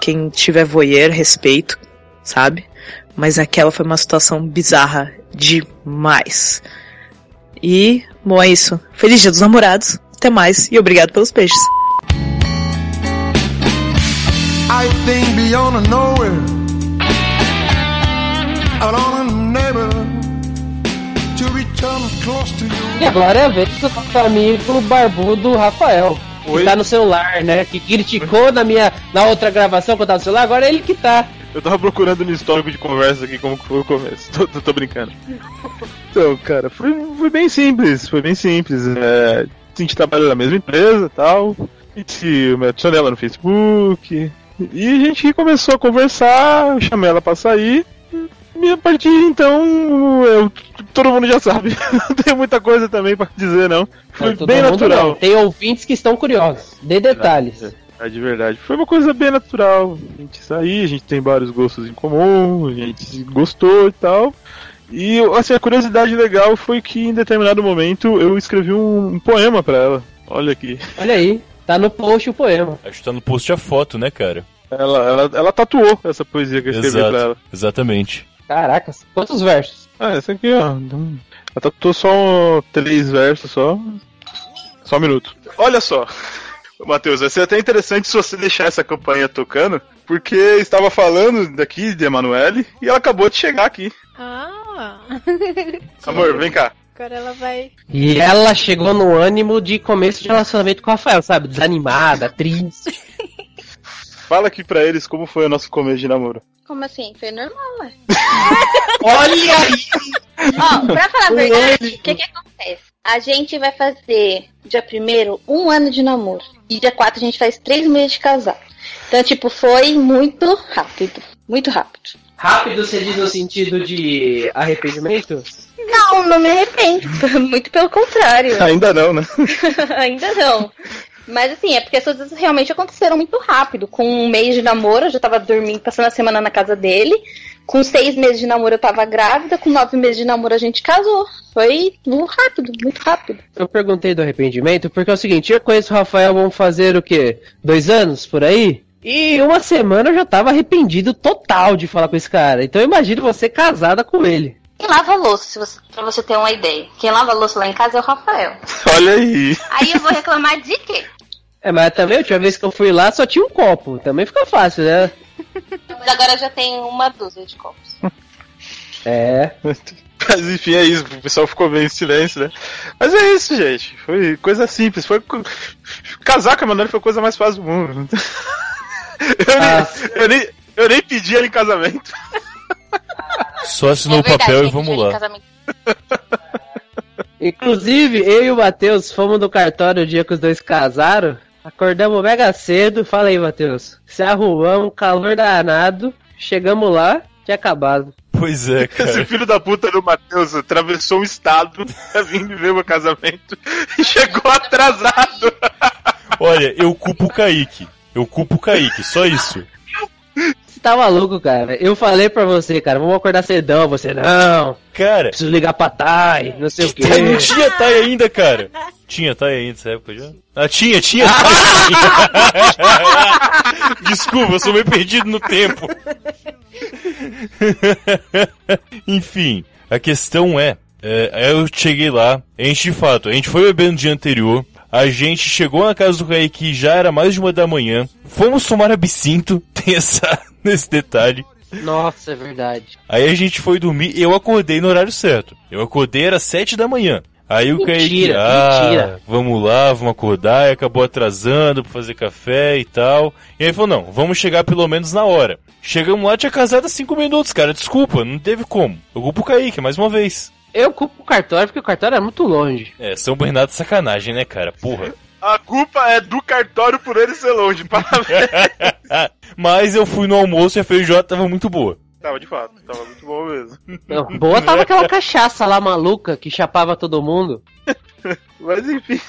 quem tiver voyeur, respeito, sabe? Mas aquela foi uma situação bizarra demais. E, bom, é isso. Feliz Dia dos Namorados. Até mais e obrigado pelos peixes. I think beyond a nowhere, out on a neighbor, to return close to you. E agora é a vez do nosso amigo barbudo Rafael. Oi? Que tá no celular, né? Que criticou na minha na outra gravação que eu tava no celular, agora é ele que tá. Eu tava procurando no histórico de conversa aqui como que foi o começo. Tô, tô, tô brincando. Então, cara, foi, foi bem simples, foi bem simples. É, a gente trabalha na mesma empresa e tal. A gente me adicionei ela no Facebook. E a gente começou a conversar, eu chamei ela pra sair. E a partir de então, eu, todo mundo já sabe. Não tem muita coisa também pra dizer, não. Foi Todo bem natural. não. Tem ouvintes que estão curiosos. Dê detalhes. É de verdade. Foi uma coisa bem natural. A gente sair, a gente tem vários gostos em comum, a gente gostou e tal. E assim, a curiosidade legal foi que em determinado momento eu escrevi um, um poema pra ela. Olha aqui. Olha aí, tá no post o poema. Acho que tá no post a foto, né, cara? Ela, ela, ela tatuou essa poesia que eu escrevi Exato, pra ela. Exatamente. Caracas, quantos versos? Ah, essa aqui, ó. Ela tatuou só um- três versos só. Só um minuto. Olha só. Matheus, vai ser até interessante se você deixar essa campanha tocando, porque estava falando daqui de Emanuele e ela acabou de chegar aqui. Ah. Amor, vem cá. Agora ela vai. E ela chegou no ânimo de começo de relacionamento com o Rafael, sabe? Desanimada, triste. Fala aqui pra eles como foi o nosso começo de namoro. Como assim? Foi normal, ué. Olha aí! Ó, pra falar a verdade, o que que acontece? A gente vai fazer, dia primeiro, um ano de namoro. E dia 4 a gente faz três meses de casado. Então, tipo, foi muito rápido. Muito rápido. Rápido você diz no sentido de arrependimento? Não, não me arrependo. Muito pelo contrário. Ainda não, né? Ainda não. Mas assim, é porque as coisas realmente aconteceram muito rápido. Com um mês de namoro, eu já tava dormindo, passando a semana na casa dele. Com seis meses de namoro, eu tava grávida. Com nove meses de namoro, a gente casou. Foi muito rápido, muito rápido. Eu perguntei do arrependimento porque é o seguinte, eu conheço o Rafael, vamos fazer o quê? Dois anos por aí? E uma semana eu já tava arrependido total de falar com esse cara. Então eu imagino você casada com ele. Quem lava a louça, se você, pra você ter uma ideia? Quem lava a louça lá em casa é o Rafael. Olha aí. Aí eu vou reclamar de quê? É, mas também a última vez que eu fui lá só tinha um copo. Também fica fácil, né? Mas agora já tenho uma dúzia de copos. É. Mas enfim, é isso. O pessoal ficou bem em silêncio, né? Mas é isso, gente. Foi coisa simples. Foi casar com a Emanuele foi a coisa mais fácil do mundo. Eu, nem, eu, nem, eu nem pedi ela em casamento. Só assinou É o papel e vamos lá. Inclusive, eu e o Matheus fomos no cartório o dia que os dois casaram. Acordamos mega cedo. Fala aí, Matheus. Se arrumamos, calor danado. Chegamos lá, tinha acabado. Pois é, cara. Esse filho da puta do Matheus atravessou um estado pra vir ver meu casamento e chegou atrasado. Olha, eu culpo o Kaique. Eu culpo o Kaique, só isso. Você tá maluco, cara? Eu falei pra você, cara, vamos acordar cedão. Você, não. Cara. Preciso ligar pra Thay, não sei o quê. Não tinha Thay ainda, cara. Tinha Thay ainda nessa época já? Ah, tinha, tinha. Desculpa, eu sou meio perdido no tempo. Enfim, a questão é, é, eu cheguei lá, a gente de fato, a gente foi beber no dia anterior, a gente chegou na casa do Kaique já era mais de uma da manhã, fomos tomar absinto, tem essa, nesse detalhe. Nossa, é verdade. Aí a gente foi dormir e eu acordei no horário certo. Eu acordei era sete da manhã. Aí o Kaique, Mentira, ah, mentira. vamos lá, vamos acordar, e acabou atrasando pra fazer café e tal. E aí falou, não, vamos chegar pelo menos na hora. Chegamos lá, tinha casado cinco minutos, cara, desculpa, não teve como. Eu culpo o Kaique, mais uma vez. Eu culpo o cartório porque o cartório é muito longe. É, São Bernardo é sacanagem, né, cara, porra. A culpa é do cartório por ele ser longe. Parabéns. Mas eu fui no almoço e a feijoada tava muito boa. Tava de fato, tava muito bom mesmo. Não, boa tava aquela cachaça lá maluca que chapava todo mundo. Mas enfim.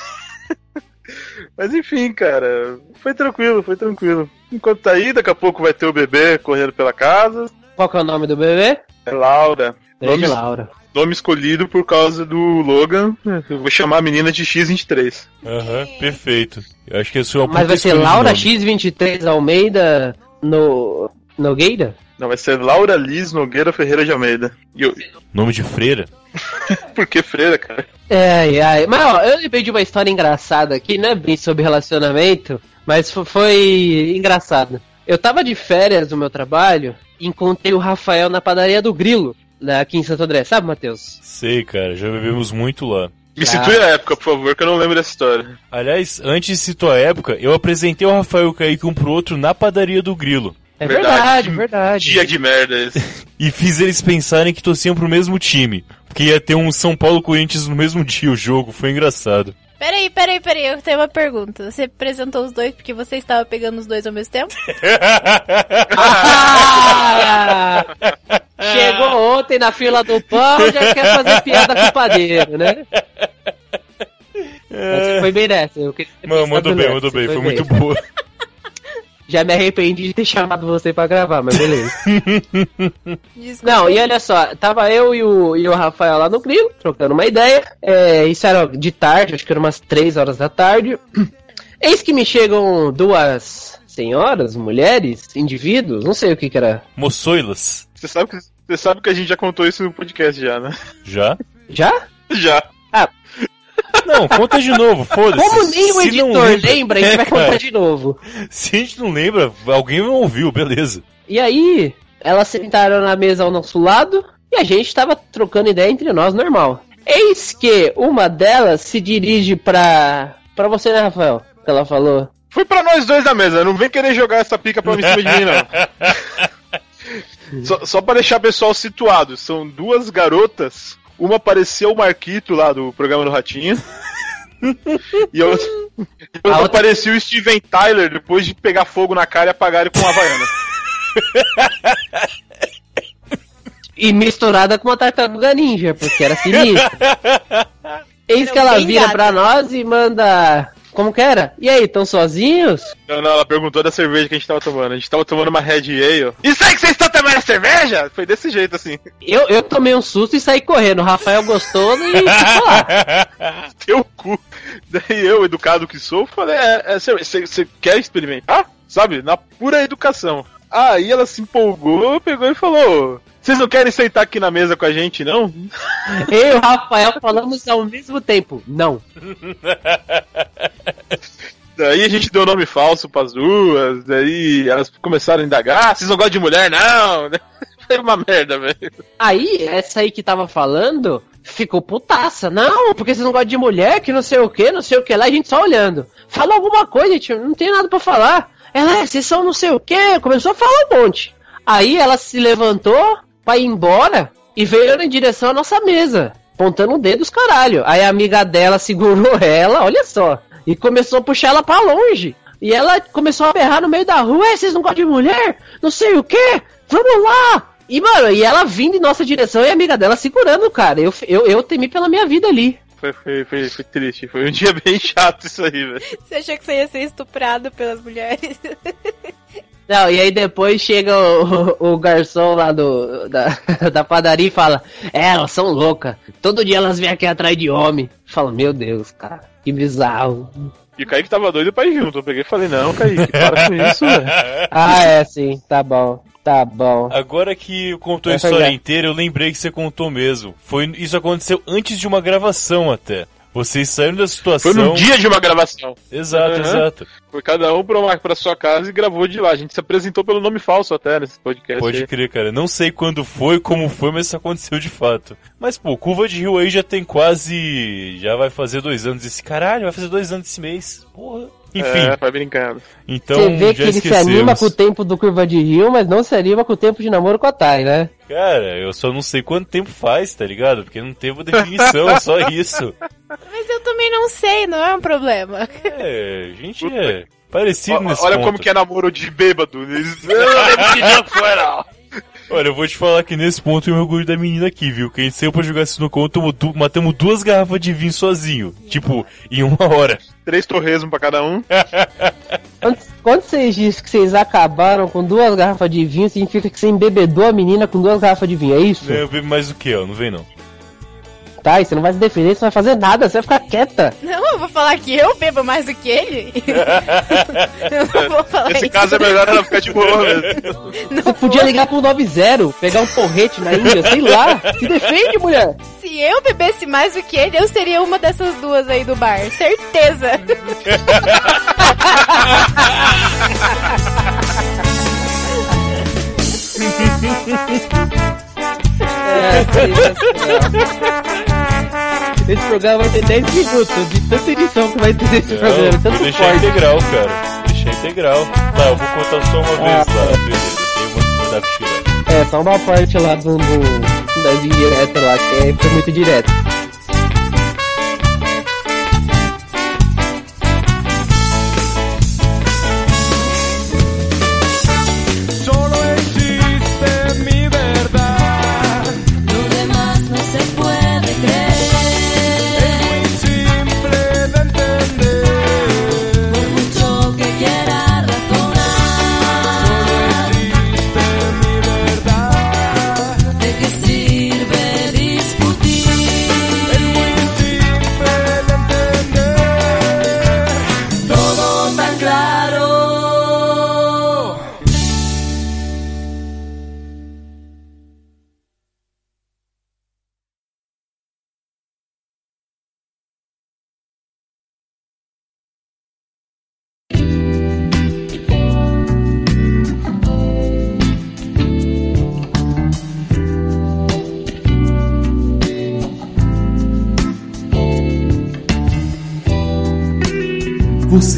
Mas enfim, cara. Foi tranquilo, foi tranquilo. Enquanto tá aí, daqui a pouco vai ter o bebê correndo pela casa. Qual que é o nome do bebê? É Laura. Beijo, Laura. Nome escolhido por causa do Logan. Eu vou chamar a menina de X23. Aham, perfeito. Eu acho que esse é o Mas vai ser Laura X23 Almeida no Nogueira? Não, vai ser Laura Liz Nogueira Ferreira de Almeida. E eu... Nome de freira? Por que freira, cara? Ai, ai. Mas ó, eu lembrei de uma história engraçada aqui, não é bem sobre relacionamento, mas fo- foi engraçado. Eu tava de férias no meu trabalho e encontrei o Rafael na padaria do Grilo, aqui em Santo André, sabe, Matheus? Sei, cara, já bebemos muito lá. Me situe a época, por favor, que eu não lembro dessa história. Aliás, antes de citar a época, eu apresentei o Rafael e o Kaique um pro outro na padaria do Grilo. É verdade, verdade. Dia de merda esse. E fiz eles pensarem que torciam pro mesmo time. Porque ia ter um São Paulo Corinthians no mesmo dia o jogo, foi engraçado. Peraí, peraí, peraí, eu tenho uma pergunta. Você apresentou os dois porque você estava pegando os dois ao mesmo tempo? Ah! Chegou ontem na fila do pão, já quer fazer piada com o padeiro, né? Mas foi bem nessa. Eu Mano, mandou bem, mandou bem, foi bem. muito boa. Já me arrependi de ter chamado você pra gravar, mas beleza. Não, e olha só, tava eu e o, e o Rafael lá no grilo, trocando uma ideia. É, isso era de tarde, acho que era umas 3 horas da tarde. Eis que me chegam duas senhoras, mulheres, indivíduos, não sei o que que era. Moçoilas. Você sabe, que, você sabe que a gente já contou isso no podcast já, né? Já? Já? Já. Não, conta de novo, foda-se. Como nem o editor lembra, a gente É, vai contar cara. de novo. Se a gente não lembra, alguém não ouviu, beleza. E aí, elas sentaram na mesa ao nosso lado e a gente tava trocando ideia entre nós, normal. Eis que uma delas se dirige pra. pra você, né, Rafael? Que ela falou. Foi pra nós dois na mesa, não vem querer jogar essa pica pra cima de mim, não. Só, só pra deixar o pessoal situado, são duas garotas, uma parecia o Marquito lá do programa do Ratinho. e a outra, a outra parecia o Steven Tyler depois de pegar fogo na cara e apagar ele com uma havaiana. E misturada com uma tartaruga ninja, porque era sinistra. Eis que ela vira pra nós e manda. Como que era? E aí, tão sozinhos? Não, não, ela perguntou da cerveja que a gente tava tomando. A gente tava tomando uma Red Ale. Isso aí que vocês estão tomando cerveja? Foi desse jeito assim. Eu, eu tomei um susto e saí correndo. O Rafael gostou e. Teu cu. Daí eu, educado que sou, falei: é, é, você quer experimentar? Sabe? Na pura educação. Aí ela se empolgou, pegou e falou: Vocês não querem sentar aqui na mesa com a gente, não? Eu e o Rafael falamos ao mesmo tempo. Não. Daí a gente deu nome falso pras duas, daí elas começaram a indagar: "Ah, Vocês não gostam de mulher, não? Foi uma merda, velho. Aí, essa aí que tava falando, ficou putaça. Não, porque vocês não gostam de mulher, que não sei o que, não sei o que lá, a gente só olhando. Fala alguma coisa, gente, não tem nada pra falar. Ela, é, vocês são não sei o que, começou a falar um monte. Aí ela se levantou pra ir embora e veio em direção à nossa mesa, apontando o dedo os caralho. Aí a amiga dela segurou ela, olha só, e começou a puxar ela pra longe. E ela começou a berrar no meio da rua, "É, vocês não gostam de mulher? Não sei o que, vamos lá! E, mano, e ela vindo em nossa direção e a amiga dela segurando, cara. Eu, eu, eu temi pela minha vida ali. Foi, foi, foi, foi triste. Foi um dia bem chato isso aí, velho. Você achou que você ia ser estuprado pelas mulheres? Não, e aí depois chega o, o, o garçom lá do, da, da padaria e fala: É, elas são loucas. Todo dia elas vêm aqui atrás de homem. Fala, meu Deus, cara, que bizarro. E o Kaique tava doido pra ir junto. Eu peguei e falei, não, Kaique, para com isso, velho. Ah, é, sim, tá bom. Tá bom. Agora que contou a história pegar. inteira, eu lembrei que você contou mesmo. Foi, isso aconteceu antes de uma gravação até. Vocês saíram da situação. Foi no dia de uma gravação. Exato, Uhum. exato. Foi cada um pra, uma, pra sua casa e gravou de lá. A gente se apresentou pelo nome falso até nesse podcast. Pode aí. crer, cara. Não sei quando foi, como foi, mas isso aconteceu de fato. Mas, pô, Curva de Rio aí já tem quase. Já vai fazer dois anos esse caralho, vai fazer dois anos esse mês. Porra. Enfim. É, vai brincando. Então, Você vê que ele se esquecemos. anima com o tempo do Curva de Rio, mas não se anima com o tempo de namoro com a Thay, né? Cara, eu só não sei quanto tempo faz, tá ligado? Porque não teve uma definição, só isso. Mas eu também não sei, não é um problema. É, a gente é parecido nesse Olha ponto. como que é namoro de bêbado. Olha, eu vou te falar que nesse ponto eu me orgulho da menina aqui, viu? Que a gente saiu pra jogar du matamos duas garrafas de vinho sozinho. Tipo, em uma hora. Três torresmos pra cada um. Quando, quando vocês dizem que vocês acabaram com duas garrafas de vinho, significa que você embebedou a menina com duas garrafas de vinho, é isso? Eu bebo mais do que ela, não vem não. Tá, e você não vai se defender, você não vai fazer nada, você vai ficar quieta. Não, eu vou falar que eu bebo mais do que ele. eu não vou falar Nesse isso. caso é melhor ela ficar de boa mesmo. Você podia ligar pro 90, pegar um porrete na Índia, sei lá. Se defende, mulher. Se eu bebesse mais do que ele, eu seria uma dessas duas aí do bar. Certeza. É, Esse programa vai ter 10 minutos de tanta edição que vai ter nesse programa, Não, vou tanto deixar corte. integral, cara. Deixar integral. Tá, eu vou contar só uma vez, tá? Beleza, tem uma que vai dar pra tirar. É, só uma parte lá do, do das indiretas lá, que é, foi muito direto.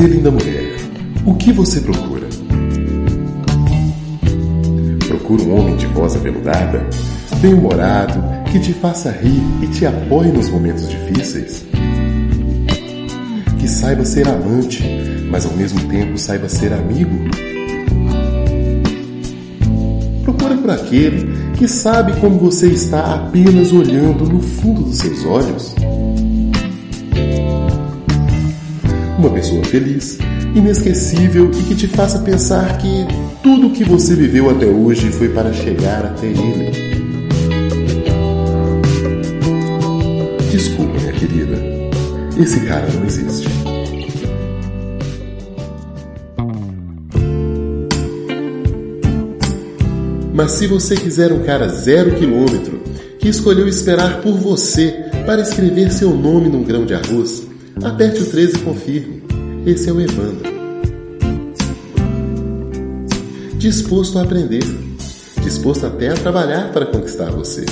Você, linda mulher, o que você procura? Procura um homem de voz aveludada, bem-humorado, que te faça rir e te apoie nos momentos difíceis? Que saiba ser amante, mas ao mesmo tempo saiba ser amigo? Procura por aquele que sabe como você está apenas olhando no fundo dos seus olhos. Uma pessoa feliz, inesquecível e que te faça pensar que tudo o que você viveu até hoje foi para chegar até ele. Desculpa, minha querida. Esse cara não existe. Mas se você quiser um cara zero quilômetro que escolheu esperar por você para escrever seu nome num grão de arroz, aperte o 13 e confirme. Esse é o Evandro. Disposto a aprender, disposto até a trabalhar para conquistar você.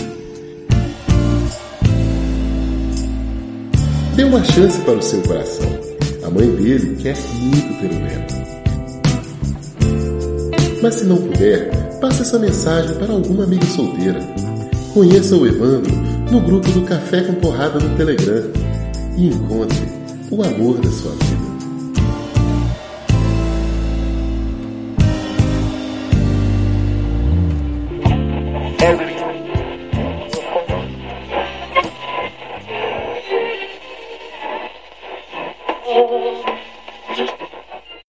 Dê uma chance para o seu coração. A mãe dele quer muito ter um neto. Mas se não puder, passe essa mensagem para alguma amiga solteira. Conheça o Evandro no grupo do Café com Porrada no Telegram e encontre o amor da sua vida.